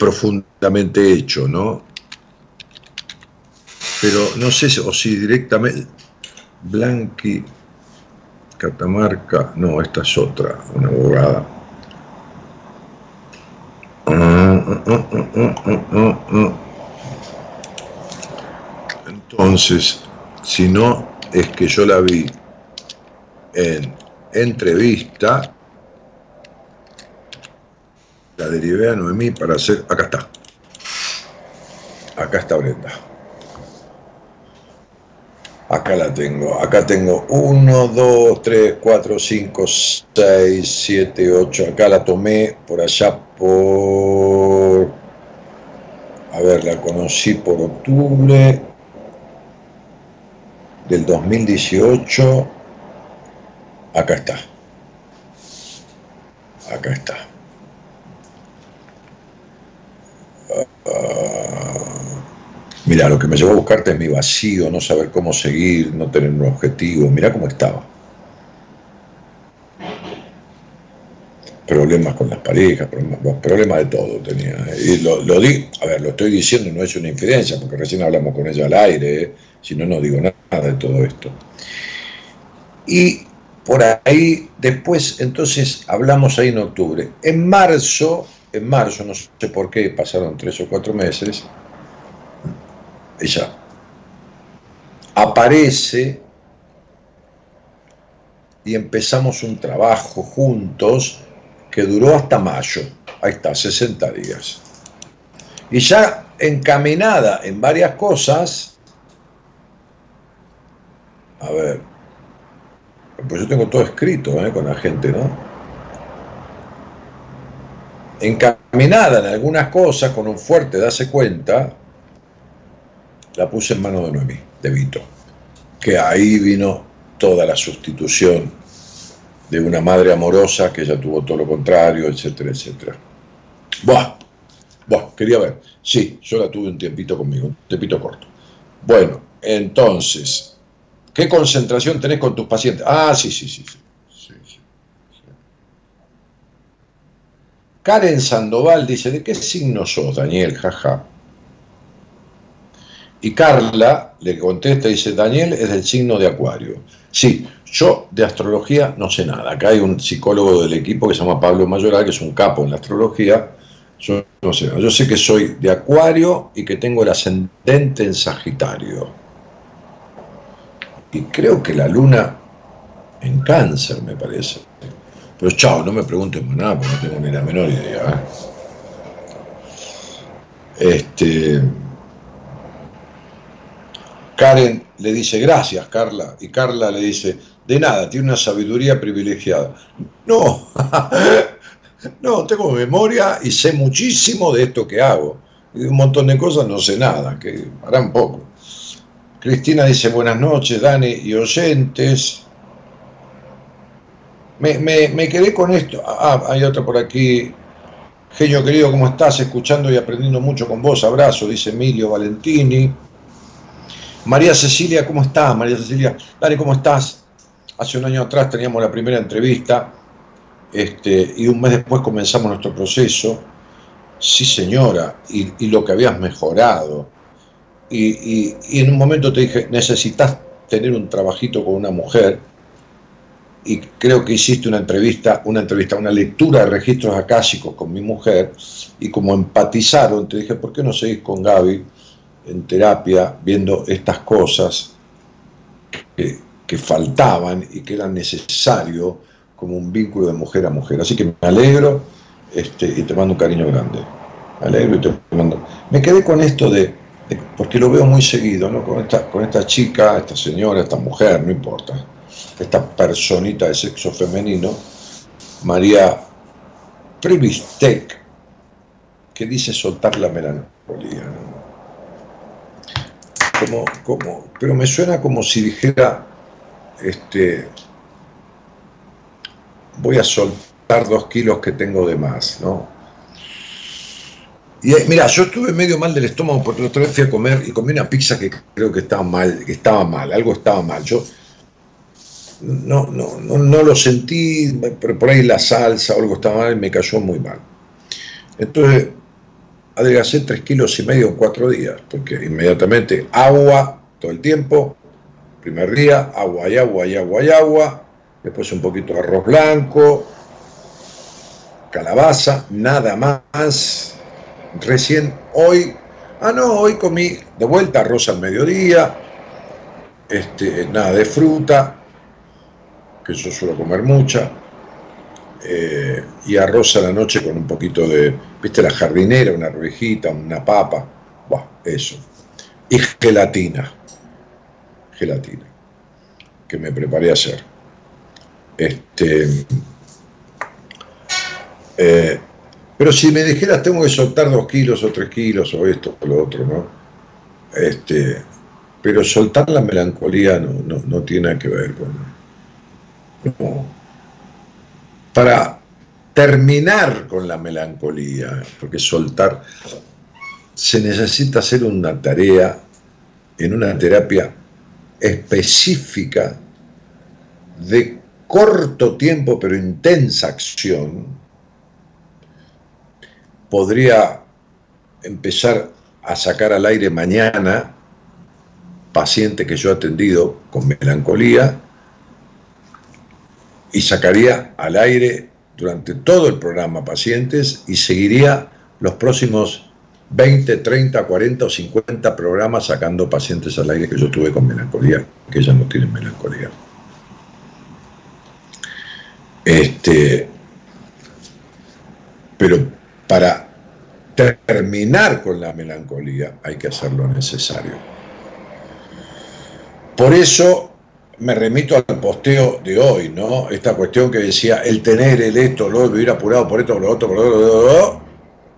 profundamente hecho, ¿no? Pero no sé o si directamente Blanqui Catamarca, no, esta es otra, una abogada. Entonces, si no es que yo la vi en entrevista, la derivé a Noemí para hacer. Acá está. Acá está Brenda. Acá la tengo. Acá tengo 1, 2, 3, 4, 5, 6, 7, 8. Acá la tomé por allá por. A ver, la conocí por octubre del 2018. Acá está. Acá está. Mira, lo que me llevó a buscarte es mi vacío, no saber cómo seguir, no tener un objetivo. Mira cómo estaba. problemas con las parejas, problemas, de todo tenía. Y lo, di, a ver, lo estoy diciendo, no es una infidencia, porque recién hablamos con ella al aire, ¿eh? si no, no digo nada de todo esto. Y por ahí, después, entonces, hablamos ahí en octubre. En marzo, en marzo, no sé por qué, pasaron tres o cuatro meses, ella aparece y empezamos un trabajo juntos que duró hasta mayo. Ahí está, 60 días. Y ya encaminada en varias cosas, a ver, pues yo tengo todo escrito ¿eh? con la gente, ¿no? Encaminada en algunas cosas, con un fuerte darse cuenta, la puse en mano de Noemí, de Vito, que ahí vino toda la sustitución de una madre amorosa que ella tuvo todo lo contrario, etcétera, etcétera. Buah, buah, quería ver. Sí, yo la tuve un tiempito conmigo, un tiempito corto. Bueno, entonces, ¿qué concentración tenés con tus pacientes? Ah, sí, sí, sí. sí, sí, Karen Sandoval dice, ¿de qué signo sos, Daniel? Jaja. Y Carla le contesta y dice, Daniel es del signo de Acuario. Sí, yo de astrología no sé nada. Acá hay un psicólogo del equipo que se llama Pablo Mayoral, que es un capo en la astrología. Yo no sé, yo sé que soy de Acuario y que tengo el ascendente en Sagitario. Y creo que la luna en cáncer, me parece. Pero chao, no me pregunten más nada, porque no tengo ni la menor idea. ¿eh? Este. Karen le dice gracias, Carla, y Carla le dice, de nada, tiene una sabiduría privilegiada. No, no, tengo memoria y sé muchísimo de esto que hago. Y de un montón de cosas no sé nada, que harán poco. Cristina dice buenas noches, Dani y oyentes. Me, me quedé con esto. Ah, hay otra por aquí. Genio querido, ¿cómo estás? Escuchando y aprendiendo mucho con vos. Abrazo, dice Emilio Valentini. María Cecilia, ¿cómo estás? María Cecilia, dale, ¿cómo estás? Hace un año atrás teníamos la primera entrevista este, y un mes después comenzamos nuestro proceso. Sí, señora, y, lo que habías mejorado. Y, en un momento te dije, necesitas tener un trabajito con una mujer y creo que hiciste una entrevista, una entrevista, una lectura de registros acásicos con mi mujer y como empatizaron, te dije, ¿por qué no seguís con Gaby? en terapia viendo estas cosas que, faltaban y que eran necesario como un vínculo de mujer a mujer. Así que me alegro este, y te mando un cariño grande. Me alegro y te mando. Me quedé con esto de, porque lo veo muy seguido, ¿no? Con esta, con esta chica, esta señora, esta mujer, no importa, esta personita de sexo femenino, María Privistec, que dice soltar la melancolía. como, como, pero me suena como si dijera, este, voy a soltar dos kilos que tengo de más, ¿no? Y mira, yo estuve medio mal del estómago porque otra vez fui a comer y comí una pizza que creo que estaba mal, que estaba mal, algo estaba mal. Yo no, no, no, no lo sentí, pero por ahí la salsa o algo estaba mal y me cayó muy mal. Entonces adelgacé tres kilos y medio en cuatro días, porque inmediatamente agua todo el tiempo, primer día, agua y agua y agua y agua, después un poquito de arroz blanco, calabaza, nada más. Recién hoy, ah no, hoy comí de vuelta arroz al mediodía, este, nada de fruta, yo suelo comer mucha, eh, y arroz a la noche con un poquito de, viste, la jardinera, una arvejita, una papa, Buah, eso. Y gelatina, gelatina, que me preparé a hacer. Este, eh, pero si me dijeras tengo que soltar dos kilos o tres kilos o esto o lo otro, ¿no? Este, pero soltar la melancolía no, no, tiene nada que ver con... Para terminar con la melancolía, porque soltar, se necesita hacer una tarea en una terapia específica de corto tiempo pero intensa acción, podría empezar a sacar al aire mañana paciente que yo he atendido con melancolía y sacaría al aire durante todo el programa pacientes y seguiría los próximos 20, 30, 40 o 50 programas sacando pacientes al aire que yo tuve con melancolía, que ellas no tienen melancolía. Este, pero para terminar con la melancolía hay que hacer lo necesario. Por eso me remito al posteo de hoy, ¿no? Esta cuestión que decía el tener, el esto, lo vivir apurado por esto, por lo otro, por lo otro,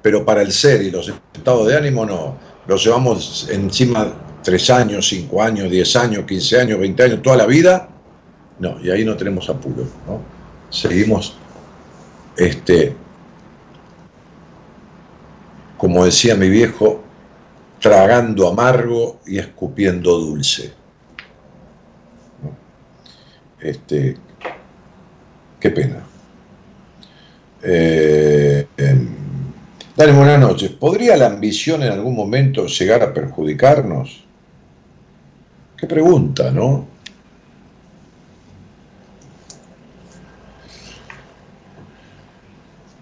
pero para el ser y los estados de ánimo no. Los llevamos encima tres años, cinco años, diez años, quince años, veinte años, toda la vida. No, y ahí no tenemos apuro, ¿no? Seguimos, este, como decía mi viejo, tragando amargo y escupiendo dulce. Este, qué pena. Eh, em, dale, buenas noches. ¿Podría la ambición en algún momento llegar a perjudicarnos? Qué pregunta, ¿no?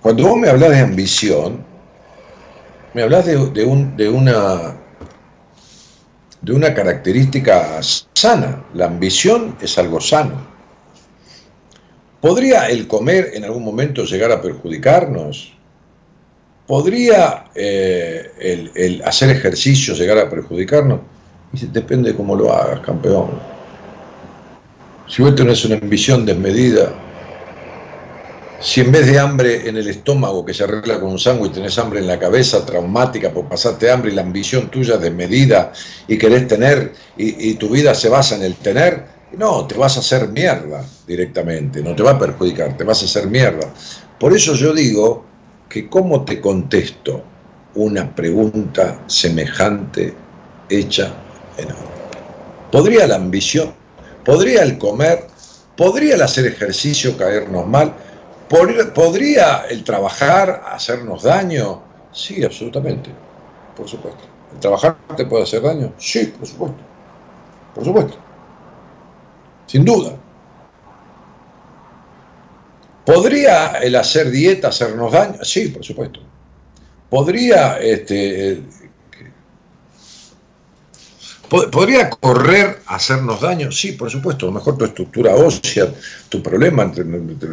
Cuando vos me hablas de ambición, me hablas de, un, de, una, de una característica sana. La ambición es algo sano. ¿Podría el comer en algún momento llegar a perjudicarnos? ¿Podría eh, el, hacer ejercicio llegar a perjudicarnos? Y depende de cómo lo hagas, campeón. Si vos tenés una ambición desmedida, si en vez de hambre en el estómago que se arregla con un sándwich tenés hambre en la cabeza, traumática por pasarte hambre y la ambición tuya desmedida y querés tener y tu vida se basa en el tener, no, te vas a hacer mierda directamente, no te va a perjudicar, te vas a hacer mierda. Por eso yo digo que cómo te contesto una pregunta semejante hecha en ¿Podría la ambición, podría el comer, podría el hacer ejercicio caernos mal, podría el trabajar hacernos daño? Sí, absolutamente, por supuesto. ¿El trabajar te puede hacer daño? Sí, por supuesto, por supuesto sin duda. ¿Podría el hacer dieta hacernos daño? Sí, por supuesto. ¿Podría, este, ¿Podría correr hacernos daño? Sí, por supuesto. A lo mejor tu estructura ósea, tu problema,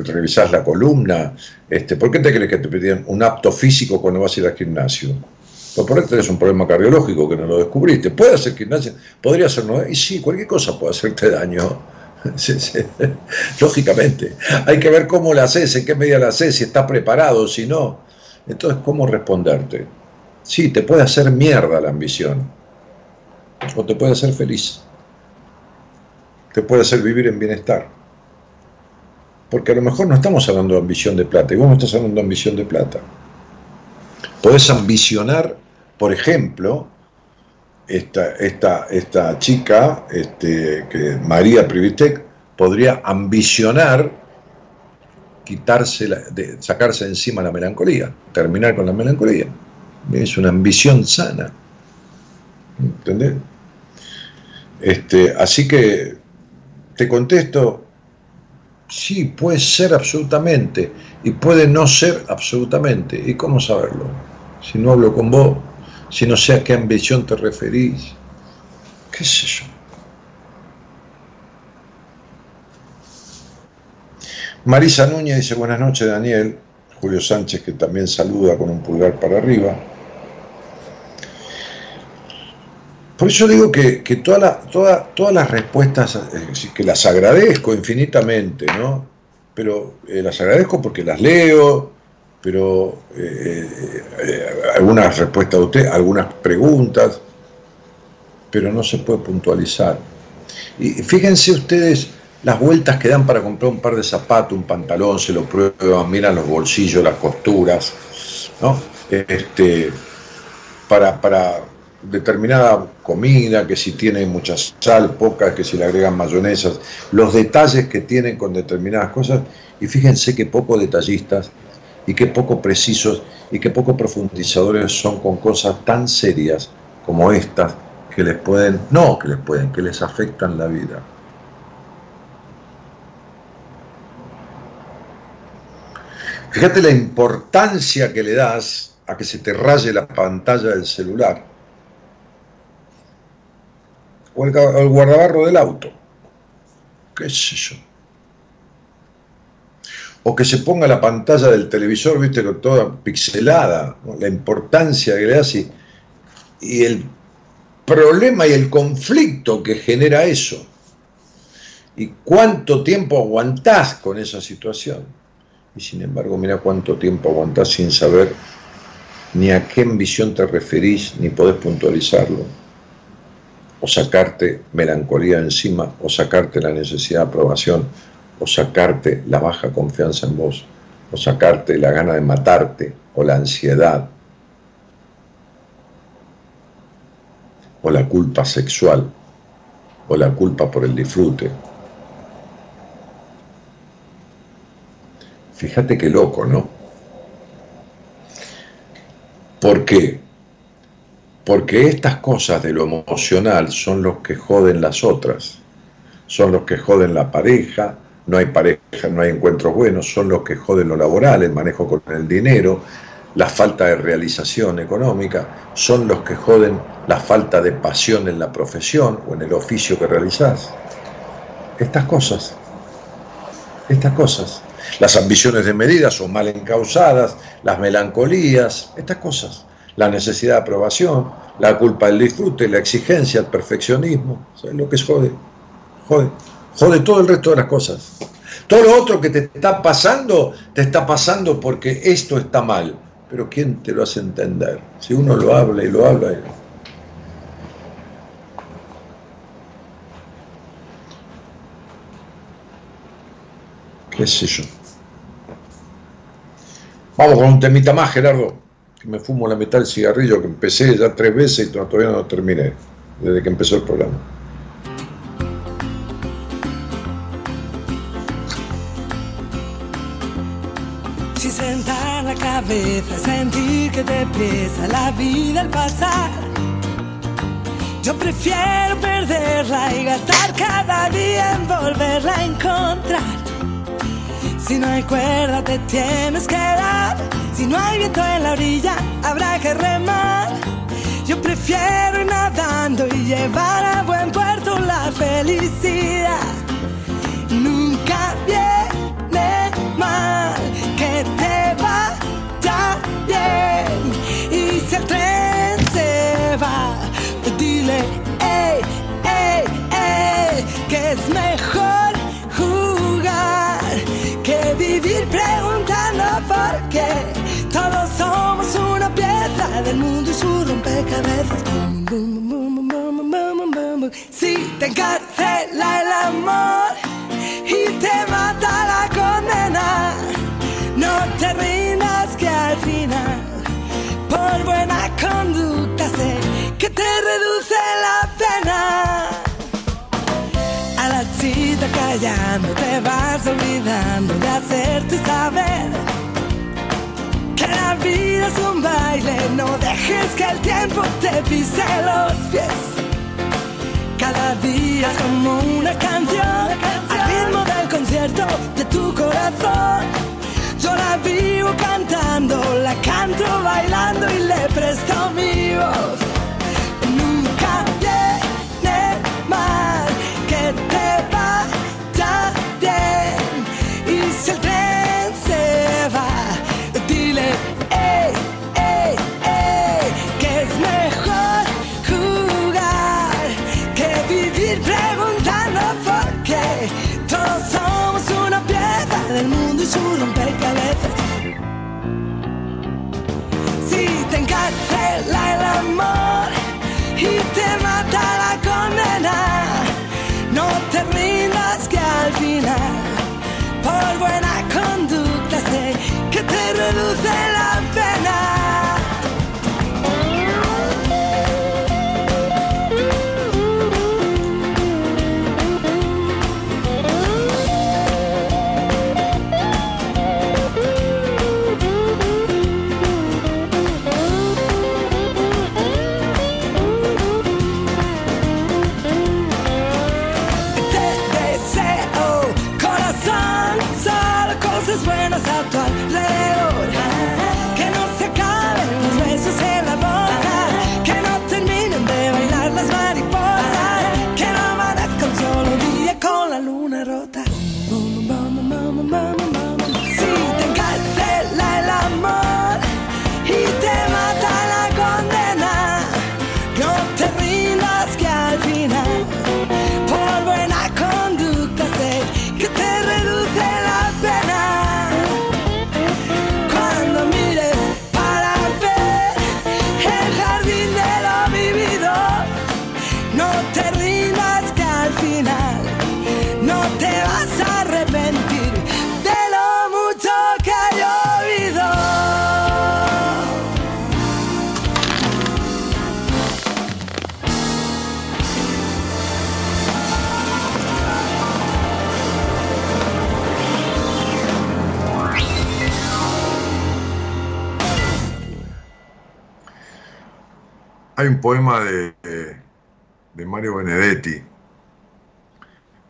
revisás la columna. Este, ¿Por qué te crees que te pedían un apto físico cuando vas a ir al gimnasio? Pues por ahí tenés un problema cardiológico que no lo descubriste. ¿Puede hacer gimnasia? ¿Podría hacernos daño? Y sí, cualquier cosa puede hacerte daño Lógicamente, hay que ver cómo la haces, en qué medida la haces, si estás preparado, si no. Entonces, ¿cómo responderte? Sí, te puede hacer mierda la ambición, o te puede hacer feliz, te puede hacer vivir en bienestar. Porque a lo mejor no estamos hablando de ambición de plata, y vos no estás hablando de ambición de plata. Podés ambicionar, por ejemplo, esta, esta, esta chica, este, que María Privitek, podría ambicionar quitarse de, sacarse encima la melancolía, terminar con la melancolía. Es una ambición sana. ¿Entendés? Este, así que te contesto, sí, puede ser absolutamente y puede no ser absolutamente. ¿Y cómo saberlo? Si no hablo con vos, si no sé a qué ambición te referís, qué sé yo. Marisa Núñez dice buenas noches Daniel, Julio Sánchez que también saluda con un pulgar para arriba. Por eso digo que, todas las respuestas, que las agradezco infinitamente, ¿no? Pero eh, las agradezco porque las leo, pero eh, eh, algunas respuestas de usted, algunas preguntas, pero no se puede puntualizar. Y fíjense ustedes las vueltas que dan para comprar un par de zapatos, un pantalón, se lo prueban, miran los bolsillos, las costuras, ¿no? Este, para, para determinada comida, que si tiene mucha sal, poca, que si le agregan mayonesas, los detalles que tienen con determinadas cosas, y fíjense que pocos detallistas y qué poco precisos y qué poco profundizadores son con cosas tan serias como estas que les pueden, no que les pueden, que les afectan la vida. Fíjate la importancia que le das a que se te raye la pantalla del celular o el, guardabarro del auto. ¿Qué sé yo? O que se ponga la pantalla del televisor, viste, con toda pixelada, la importancia que le das y, y el problema y el conflicto que genera eso. Y cuánto tiempo aguantás con esa situación. Y sin embargo, mira cuánto tiempo aguantás sin saber ni a qué visión te referís, ni podés puntualizarlo. O sacarte melancolía encima, o sacarte la necesidad de aprobación, o sacarte la baja confianza en vos, o sacarte la gana de matarte, o la ansiedad, o la culpa sexual, o la culpa por el disfrute. Fíjate qué loco, ¿no? ¿Por qué? Porque estas cosas de lo emocional son los que joden las otras, son los que joden la pareja, no hay pareja, no hay encuentros buenos, son los que joden lo laboral, el manejo con el dinero, la falta de realización económica, son los que joden la falta de pasión en la profesión o en el oficio que realizás. Estas cosas, estas cosas las ambiciones de medidas son mal encausadas, las melancolías, estas cosas, la necesidad de aprobación, la culpa del disfrute, la exigencia, el perfeccionismo, ¿sabes lo que es jode? Jode, jode todo el resto de las cosas. Todo lo otro que te está pasando, te está pasando porque esto está mal. Pero ¿quién te lo hace entender? Si uno lo habla y lo habla. Y... qué sé yo. Vamos con un temita más, Gerardo, que me fumo la mitad del cigarrillo que empecé ya tres veces y todavía no terminé, desde que empezó el programa. Si sentar la cabeza, sentir que te pesa la vida al pasar. Yo prefiero perderla y gastar cada día en volverla a encontrar. Si no hay cuerda te tienes que dar. Si no hay viento en la orilla habrá que remar. Yo prefiero ir nadando y llevar a buen puerto la felicidad. Nunca viene mal que te vaya bien. Y si el tren se va, dile, ey, ey, ey, que es mejor vivir preguntando por qué. Todos somos una pieza del mundo y su rompecabezas. Si te encarcela el amor y te mata la condena, no te rindas que al final, por buena conducta sé que te reduce la pena la cita callando, te vas olvidando de hacerte saber que la vida es un baile, no dejes que el tiempo te pise los pies. Cada día es como una canción, al ritmo del concierto de tu corazón. Yo la vivo cantando, la canto bailando y le presto mi voz. Un poema de, de- de Mario Benedetti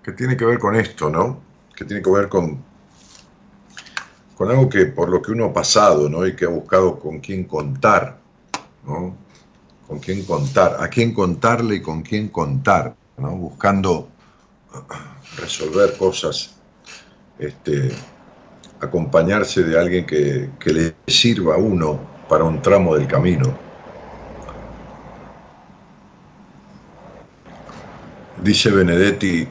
que tiene que ver con esto, ¿no? Que tiene que ver con, con algo que por lo que uno ha pasado, ¿no? Y que ha buscado con quién contar, ¿no? Con quién contar, a quién contarle y con quién contar, ¿no? Buscando resolver cosas, este, acompañarse de alguien que, que le sirva a uno para un tramo del camino. Dice Benedetti,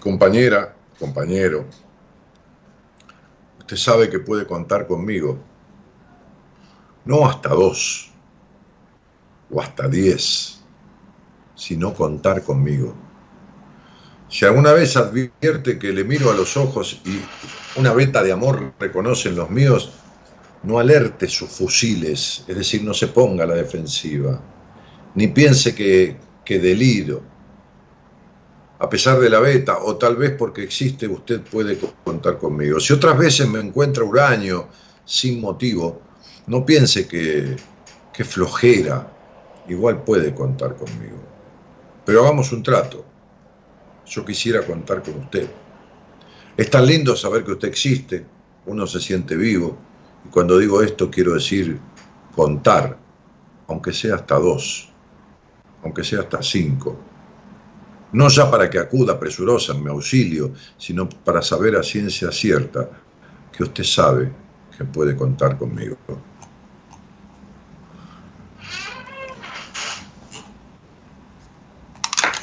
compañera, compañero, usted sabe que puede contar conmigo, no hasta dos o hasta diez, sino contar conmigo. Si alguna vez advierte que le miro a los ojos y una veta de amor reconoce en los míos, no alerte sus fusiles, es decir, no se ponga a la defensiva, ni piense que, que deliro. A pesar de la beta, o tal vez porque existe, usted puede co- contar conmigo. Si otras veces me encuentra huraño, sin motivo, no piense que, que flojera, igual puede contar conmigo. Pero hagamos un trato. Yo quisiera contar con usted. Es tan lindo saber que usted existe, uno se siente vivo, y cuando digo esto quiero decir contar, aunque sea hasta dos, aunque sea hasta cinco. No ya para que acuda presurosa en mi auxilio, sino para saber a ciencia cierta que usted sabe que puede contar conmigo.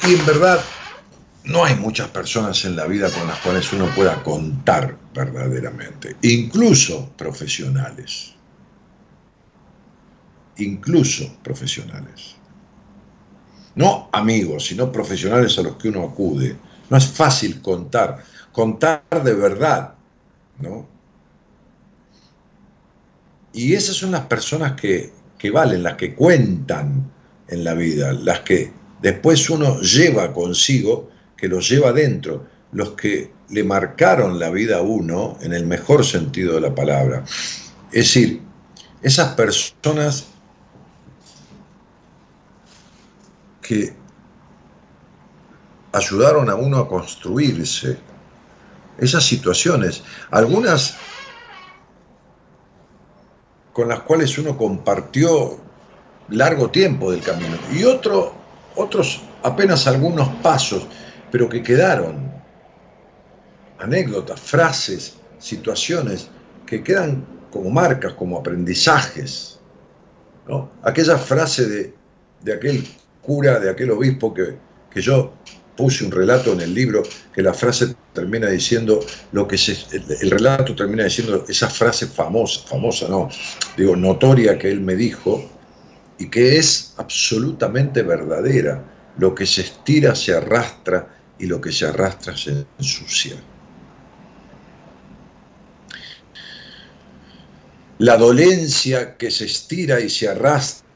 Y en verdad, no hay muchas personas en la vida con las cuales uno pueda contar verdaderamente, incluso profesionales. Incluso profesionales. No amigos, sino profesionales a los que uno acude. No es fácil contar, contar de verdad, ¿no? Y esas son las personas que, que valen, las que cuentan en la vida, las que después uno lleva consigo, que los lleva dentro, los que le marcaron la vida a uno en el mejor sentido de la palabra. Es decir, esas personas que ayudaron a uno a construirse, esas situaciones, algunas con las cuales uno compartió largo tiempo del camino y otro, otros apenas algunos pasos, pero que quedaron anécdotas, frases, situaciones que quedan como marcas, como aprendizajes. ¿no? Aquella frase de, de aquel cura, de aquel obispo que, que yo puse un relato en el libro, que la frase termina diciendo lo que se, el, el relato termina diciendo esa frase famosa, famosa no, digo, notoria que él me dijo y que es absolutamente verdadera. Lo que se estira se arrastra y lo que se arrastra se ensucia. La dolencia que se estira y se arrastra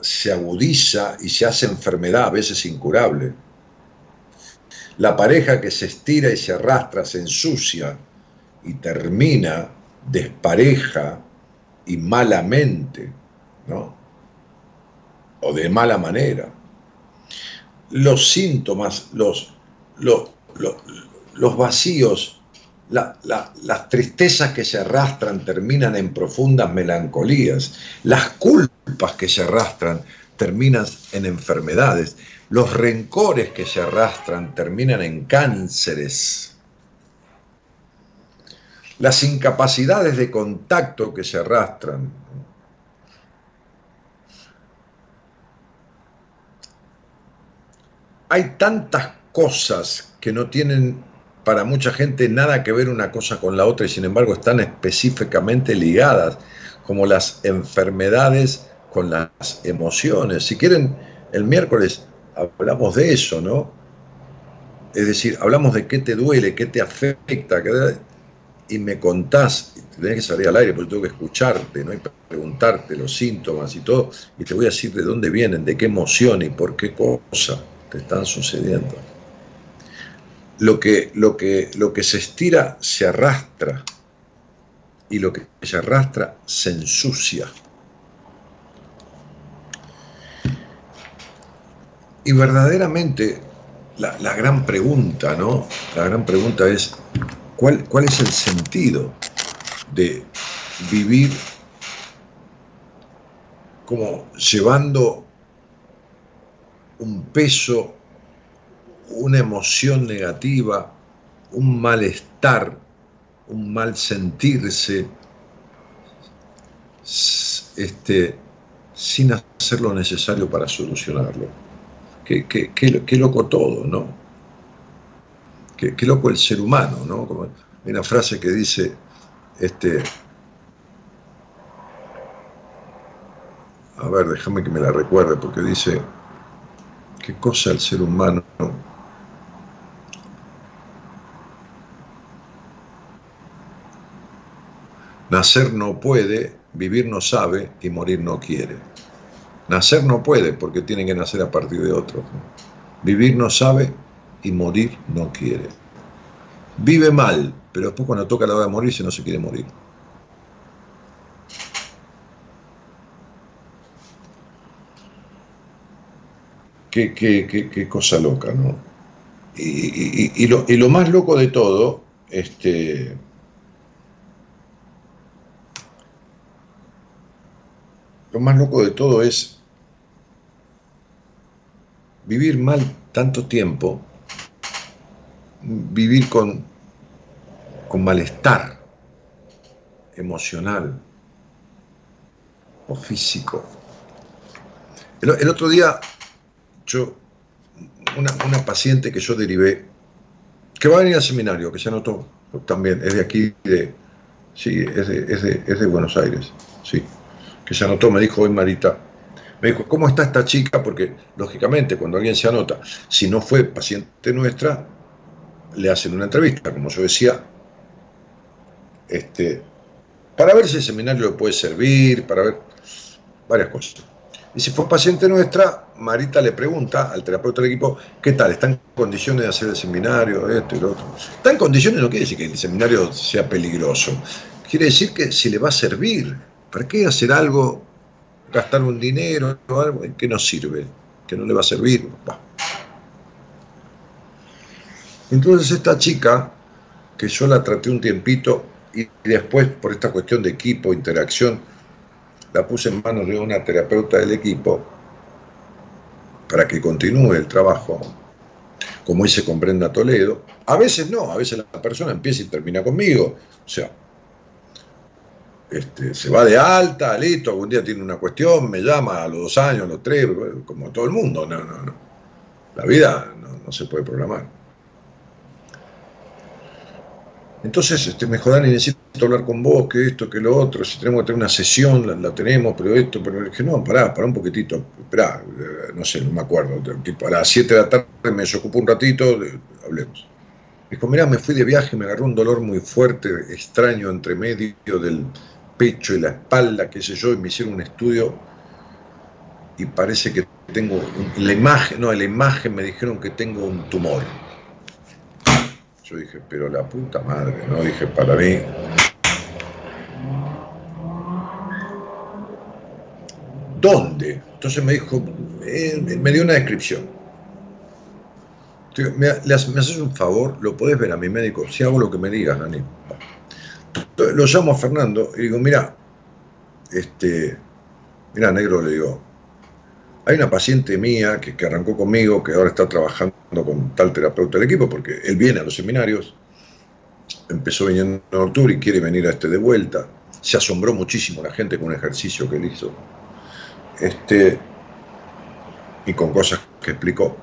se agudiza y se hace enfermedad, a veces incurable. La pareja que se estira y se arrastra se ensucia y termina despareja y malamente, ¿no? O de mala manera. Los síntomas, los, los, los, los vacíos las tristezas que se arrastran terminan en profundas melancolías, las culpas que se arrastran terminan en enfermedades, los rencores que se arrastran terminan en cánceres, las incapacidades de contacto que se arrastran. Hay tantas cosas que no tienen para mucha gente nada que ver una cosa con la otra y sin embargo están específicamente ligadas, como las enfermedades con las emociones. Si quieren, el miércoles hablamos de eso, ¿no? Es decir, hablamos de qué te duele, qué te afecta, y me contás, tenés que salir al aire porque tengo que escucharte, ¿no? Y preguntarte los síntomas y todo, y te voy a decir de dónde vienen, de qué emoción y por qué cosa te están sucediendo lo que, lo que, lo que se estira se arrastra y lo que se arrastra se ensucia. Y verdaderamente la, gran pregunta, ¿no? La gran pregunta es, ¿cuál, ¿cuál es el sentido de vivir como llevando un peso una emoción negativa, un malestar, un mal sentirse, este, sin hacer lo necesario para solucionarlo. Qué, qué, loco todo, ¿no? Qué, loco el ser humano, ¿no? Como hay una frase que dice, este, a ver, déjame que me la recuerde, porque dice, qué cosa el ser humano Nacer no puede, vivir no sabe y morir no quiere. Nacer no puede porque tiene que nacer a partir de otro. Vivir no sabe y morir no quiere. Vive mal, pero después cuando toca la hora de morirse no se quiere morir. Qué, qué, cosa loca, ¿no? Y, lo, y, lo, más loco de todo, este, Lo más loco de todo es vivir mal tanto tiempo, vivir con, con malestar emocional o físico. El, otro día, yo, una, paciente que yo derivé, que va a venir al seminario, que se anotó también, es de aquí, de, sí, es de, es de, es de Buenos Aires, sí que se anotó, me dijo hoy Marita, me dijo, ¿cómo está esta chica? Porque, lógicamente, cuando alguien se anota, si no fue paciente nuestra, le hacen una entrevista, como yo decía, este, para ver si el seminario le puede servir, para ver varias cosas. Y si fue paciente nuestra, Marita le pregunta al terapeuta del equipo, ¿qué tal? ¿Está en condiciones de hacer el seminario, esto y lo otro? Está en condiciones no quiere decir que el seminario sea peligroso, quiere decir que si le va a servir, ¿Para qué hacer algo, gastar un dinero o algo que no sirve, que no le va a servir? Entonces esta chica, que yo la traté un tiempito y después por esta cuestión de equipo, interacción, la puse en manos de una terapeuta del equipo para que continúe el trabajo, como dice Comprenda Toledo. A veces no, a veces la persona empieza y termina conmigo. O sea, este, se va de alta, listo, algún día tiene una cuestión, me llama a los dos años, a los tres, como todo el mundo. No, no, no. La vida no, se puede programar. Entonces, este, me y necesito hablar con vos, que esto, que lo otro, si tenemos que tener una sesión, la, tenemos, pero esto, pero dije, no, pará, pará un poquitito, eh, no sé, no me acuerdo, tipo a las 7 de la tarde me desocupo un ratito, hablemos. Dijo, mirá, me fui de viaje, me agarró un dolor muy fuerte, extraño, entre medio del, pecho y la espalda, qué sé yo, y me hicieron un estudio y parece que tengo, la imagen, no, la imagen me dijeron que tengo un tumor. Yo dije, pero la puta madre, ¿no? Dije, para mí. ¿Dónde? Entonces me dijo, eh, me dio una descripción. me, haces un favor, lo podés ver a mi médico, si hago lo que me digas, Dani. Lo llamo a Fernando y digo, mira, este, mira, negro, le digo, hay una paciente mía que, que, arrancó conmigo, que ahora está trabajando con tal terapeuta del equipo, porque él viene a los seminarios, empezó viniendo en octubre y quiere venir a este de vuelta. Se asombró muchísimo la gente con un ejercicio que él hizo. Este, y con cosas que explicó.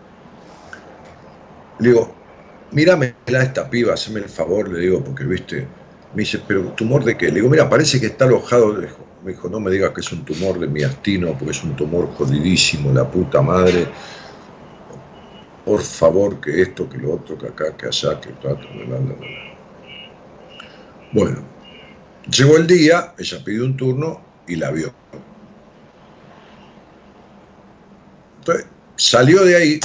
Le digo, mírame esta piba, hazme el favor, le digo, porque viste, me dice, pero ¿tumor de qué? Le digo, mira, parece que está alojado, me dijo, no me digas que es un tumor de miastino, porque es un tumor jodidísimo, la puta madre. Por favor, que esto, que lo otro, que acá, que allá, que todo, Bueno, llegó el día, ella pidió un turno y la vio. Entonces, salió de ahí,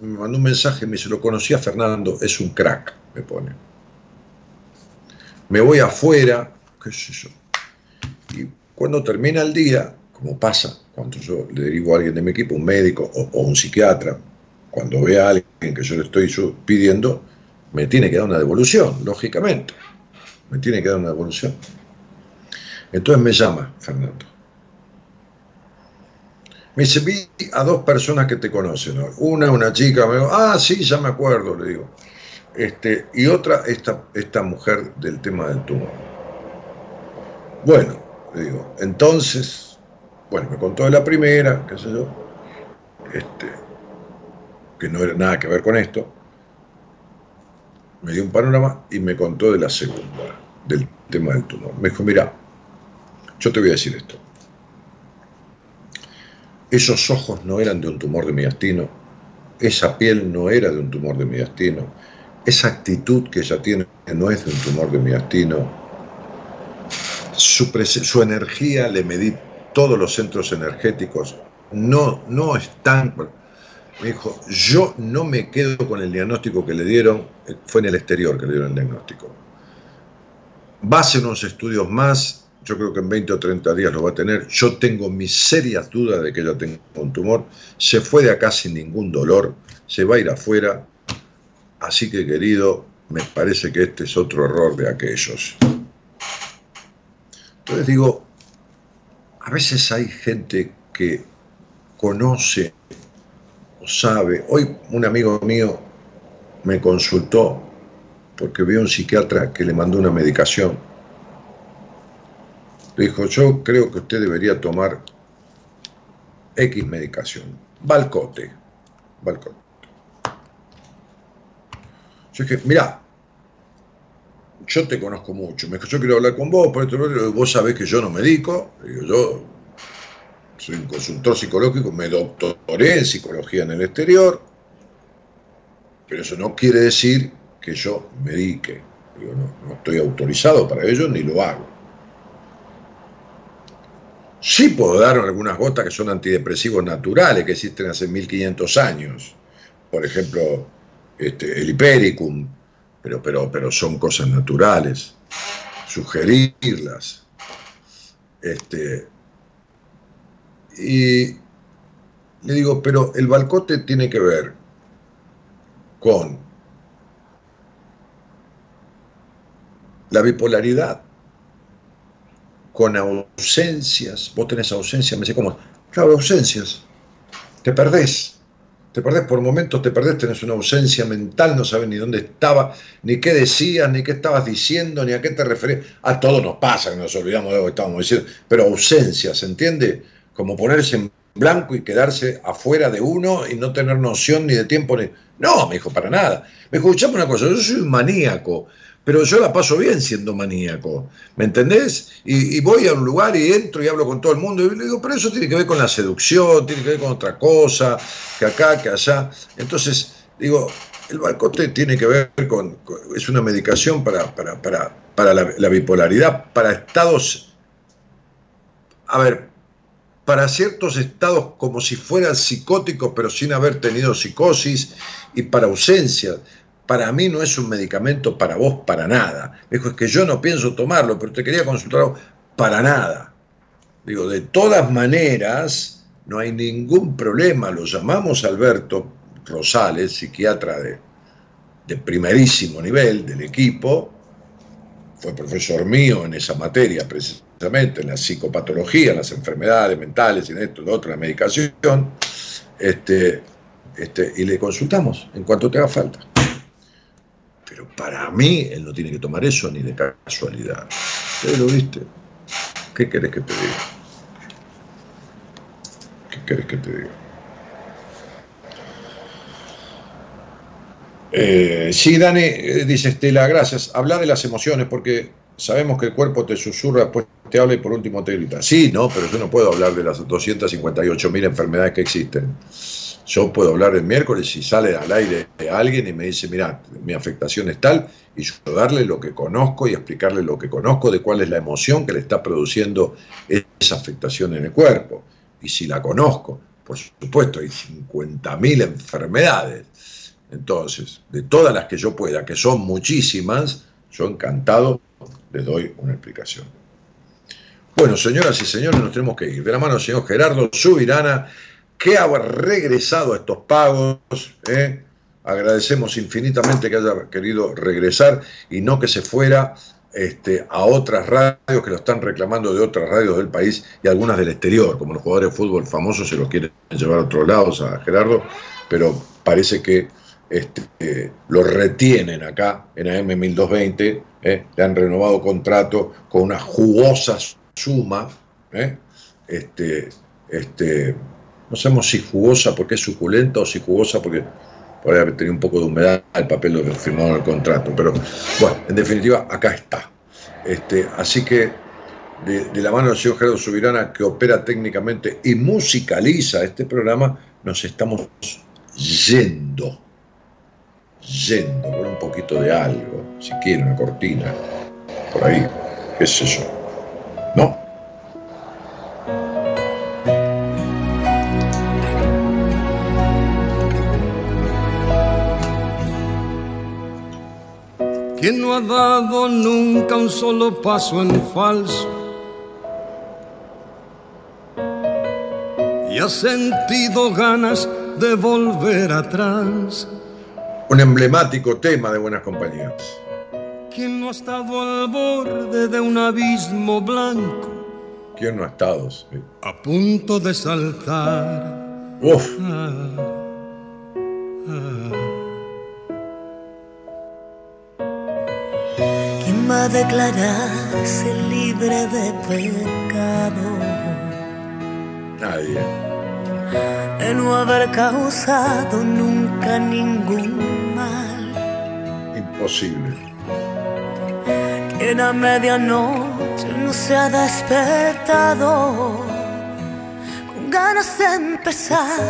me mandó un mensaje, me dice, lo conocí a Fernando, es un crack, me pone. Me voy afuera, qué sé yo. Y cuando termina el día, como pasa cuando yo le derivo a alguien de mi equipo, un médico o, un psiquiatra, cuando ve a alguien que yo le estoy pidiendo, me tiene que dar una devolución, lógicamente. Me tiene que dar una devolución. Entonces me llama Fernando. Me dice, vi a dos personas que te conocen. Una, una chica, me dijo, ah, sí, ya me acuerdo, le digo. Este, y otra, esta, esta mujer del tema del tumor. Bueno, le digo, entonces, bueno, me contó de la primera, qué sé yo, este, que no era nada que ver con esto. Me dio un panorama y me contó de la segunda, del tema del tumor. Me dijo, mira, yo te voy a decir esto esos ojos no eran de un tumor de mediastino, esa piel no era de un tumor de mediastino, esa actitud que ella tiene no es de un tumor de mediastino, su, su energía, le medí todos los centros energéticos, no, no están... Me dijo, yo no me quedo con el diagnóstico que le dieron, fue en el exterior que le dieron el diagnóstico. Va a hacer unos estudios más, yo creo que en 20 o 30 días lo va a tener. Yo tengo mis serias dudas de que ella tenga un tumor. Se fue de acá sin ningún dolor, se va a ir afuera. Así que, querido, me parece que este es otro error de aquellos. Entonces digo, a veces hay gente que conoce o sabe. Hoy un amigo mío me consultó porque vio un psiquiatra que le mandó una medicación le dijo, yo creo que usted debería tomar X medicación. Balcote. Balcote. Yo dije, mira, yo te conozco mucho. Me dijo, yo quiero hablar con vos, por esto, vos sabés que yo no medico. Digo, yo soy un consultor psicológico, me doctoré en psicología en el exterior, pero eso no quiere decir que yo medique. Digo, no, no estoy autorizado para ello ni lo hago. Sí puedo dar algunas gotas que son antidepresivos naturales, que existen hace 1500 años. Por ejemplo, este, el hipericum, pero, pero, pero son cosas naturales. Sugerirlas. Este, y le digo, pero el balcote tiene que ver con la bipolaridad, con ausencias. Vos tenés ausencias, me dice, ¿cómo? Claro, ausencias. Te perdés. Te perdés por momentos, te perdés, tenés una ausencia mental, no sabes ni dónde estaba, ni qué decías, ni qué estabas diciendo, ni a qué te referías. A todo nos pasa, que nos olvidamos de lo que estábamos diciendo, pero ausencia, ¿se entiende? Como ponerse en blanco y quedarse afuera de uno y no tener noción ni de tiempo ni. No, me dijo, para nada. Me dijo, escuchame una cosa, yo soy un maníaco pero yo la paso bien siendo maníaco, ¿me entendés? Y, voy a un lugar y entro y hablo con todo el mundo y le digo, pero eso tiene que ver con la seducción, tiene que ver con otra cosa, que acá, que allá. Entonces, digo, el balcote tiene que ver con, es una medicación para, para, para, para la, la bipolaridad, para estados, a ver, para ciertos estados como si fueran psicóticos pero sin haber tenido psicosis y para ausencia para mí no es un medicamento para vos para nada. Me dijo, es que yo no pienso tomarlo, pero te quería consultar para nada. Digo, de todas maneras, no hay ningún problema, lo llamamos Alberto, Rosales, psiquiatra de, de primerísimo nivel del equipo, fue profesor mío en esa materia precisamente, en la psicopatología, en las enfermedades mentales, en esto, en lo otro, medicación, este, este, y le consultamos en cuanto te haga falta. Pero para mí, él no tiene que tomar eso ni de casualidad. ¿Ustedes lo viste? ¿Qué querés que te diga? ¿Qué querés que te diga? Eh, sí, Dani, eh, dice Estela, gracias. Habla de las emociones porque sabemos que el cuerpo te susurra, después te habla y por último te grita. Sí, no, pero yo no puedo hablar de las 258.000 enfermedades que existen. Yo puedo hablar el miércoles si sale al aire alguien y me dice, mira, mi afectación es tal, y yo darle lo que conozco y explicarle lo que conozco de cuál es la emoción que le está produciendo esa afectación en el cuerpo. Y si la conozco, por supuesto, hay 50.000 enfermedades entonces, de todas las que yo pueda, que son muchísimas, yo encantado les doy una explicación. Bueno, señoras y señores, nos tenemos que ir. De la mano del señor Gerardo Subirana, que ha regresado a estos pagos. ¿eh? Agradecemos infinitamente que haya querido regresar y no que se fuera este, a otras radios que lo están reclamando de otras radios del país y algunas del exterior, como los jugadores de fútbol famosos se los quieren llevar a otros lados a Gerardo, pero parece que este, lo retienen acá en AM 1220, ¿eh? le han renovado contrato con una jugosa suma, ¿eh? este, este, no sabemos si jugosa porque es suculenta o si jugosa porque podría haber tenido un poco de humedad el papel lo firmado el contrato, pero bueno, en definitiva acá está. Este, así que de, la mano del señor Gerardo Subirana, que opera técnicamente y musicaliza este programa, nos estamos yendo yendo con un poquito de algo, si quiere una cortina, por ahí, qué sé yo. ¿No? ¿Quién no ha dado nunca un solo paso en falso? Y ha sentido ganas de volver atrás un emblemático tema de Buenas Compañías. ¿Quién no ha estado al borde de un abismo blanco? ¿Quién no ha estado? A punto de saltar. Uf. Ah. ¿Quién va a declararse libre de pecado? Nadie. De no haber causado nunca ningún Imposible. Quien a medianoche no se ha despertado con ganas de empezar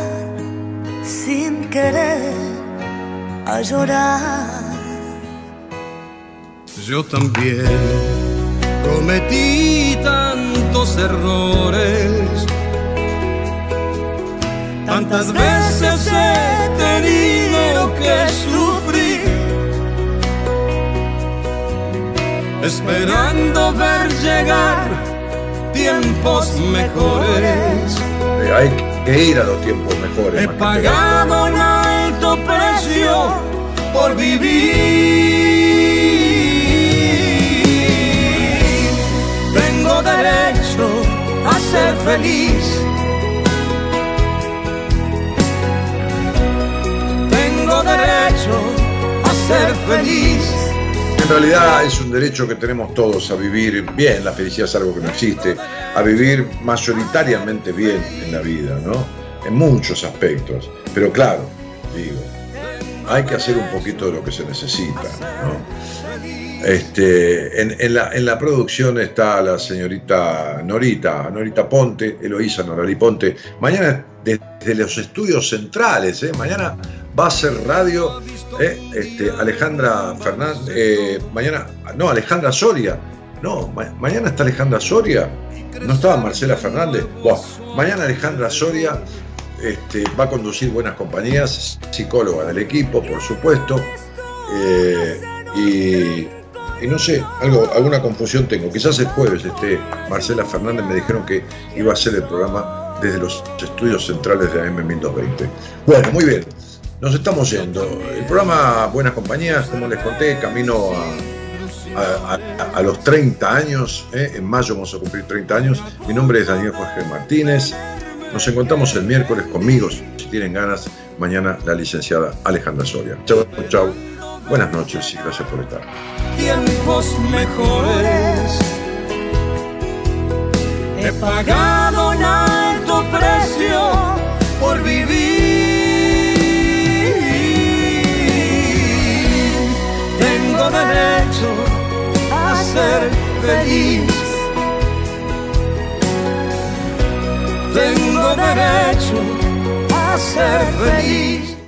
sin querer a llorar. Yo también cometí tantos errores. Tantas veces he tenido que sufrir esperando ver llegar tiempos mejores. Hay que ir a los tiempos mejores. He pagado un alto precio por vivir. A ser feliz. Tengo derecho a ser feliz en realidad es un derecho que tenemos todos a vivir bien, la felicidad es algo que no existe, a vivir mayoritariamente bien en la vida, ¿no? En muchos aspectos. Pero claro, digo, hay que hacer un poquito de lo que se necesita, ¿no? Este, en, la, producción está la señorita Norita, Norita Ponte, Eloísa Norali Ponte. Mañana desde los estudios centrales, ¿eh? mañana va a ser radio ¿eh? este, Alejandra Fernández, eh, mañana, no, Alejandra Soria, no, mañana está Alejandra Soria, no estaba Marcela Fernández, mañana Alejandra Soria este, va a conducir buenas compañías, psicóloga del equipo, por supuesto, eh, y, no sé, alguna confusión tengo, quizás el jueves este, Marcela Fernández me dijeron que iba a hacer el programa desde los estudios centrales de AM 1220. Bueno, muy bien. nos estamos yendo. El programa Buenas Compañías, como les conté, camino a, los 30 años. ¿eh? En mayo vamos a cumplir 30 años. Mi nombre es Daniel Jorge Martínez. Nos encontramos el miércoles conmigo, si tienen ganas. Mañana la licenciada Alejandra Soria. Chau, chau. Buenas noches y gracias por estar. Tiempos mejores. He pagado un alto precio por vivir. Tengo derecho a ser feliz. Tengo derecho a ser feliz.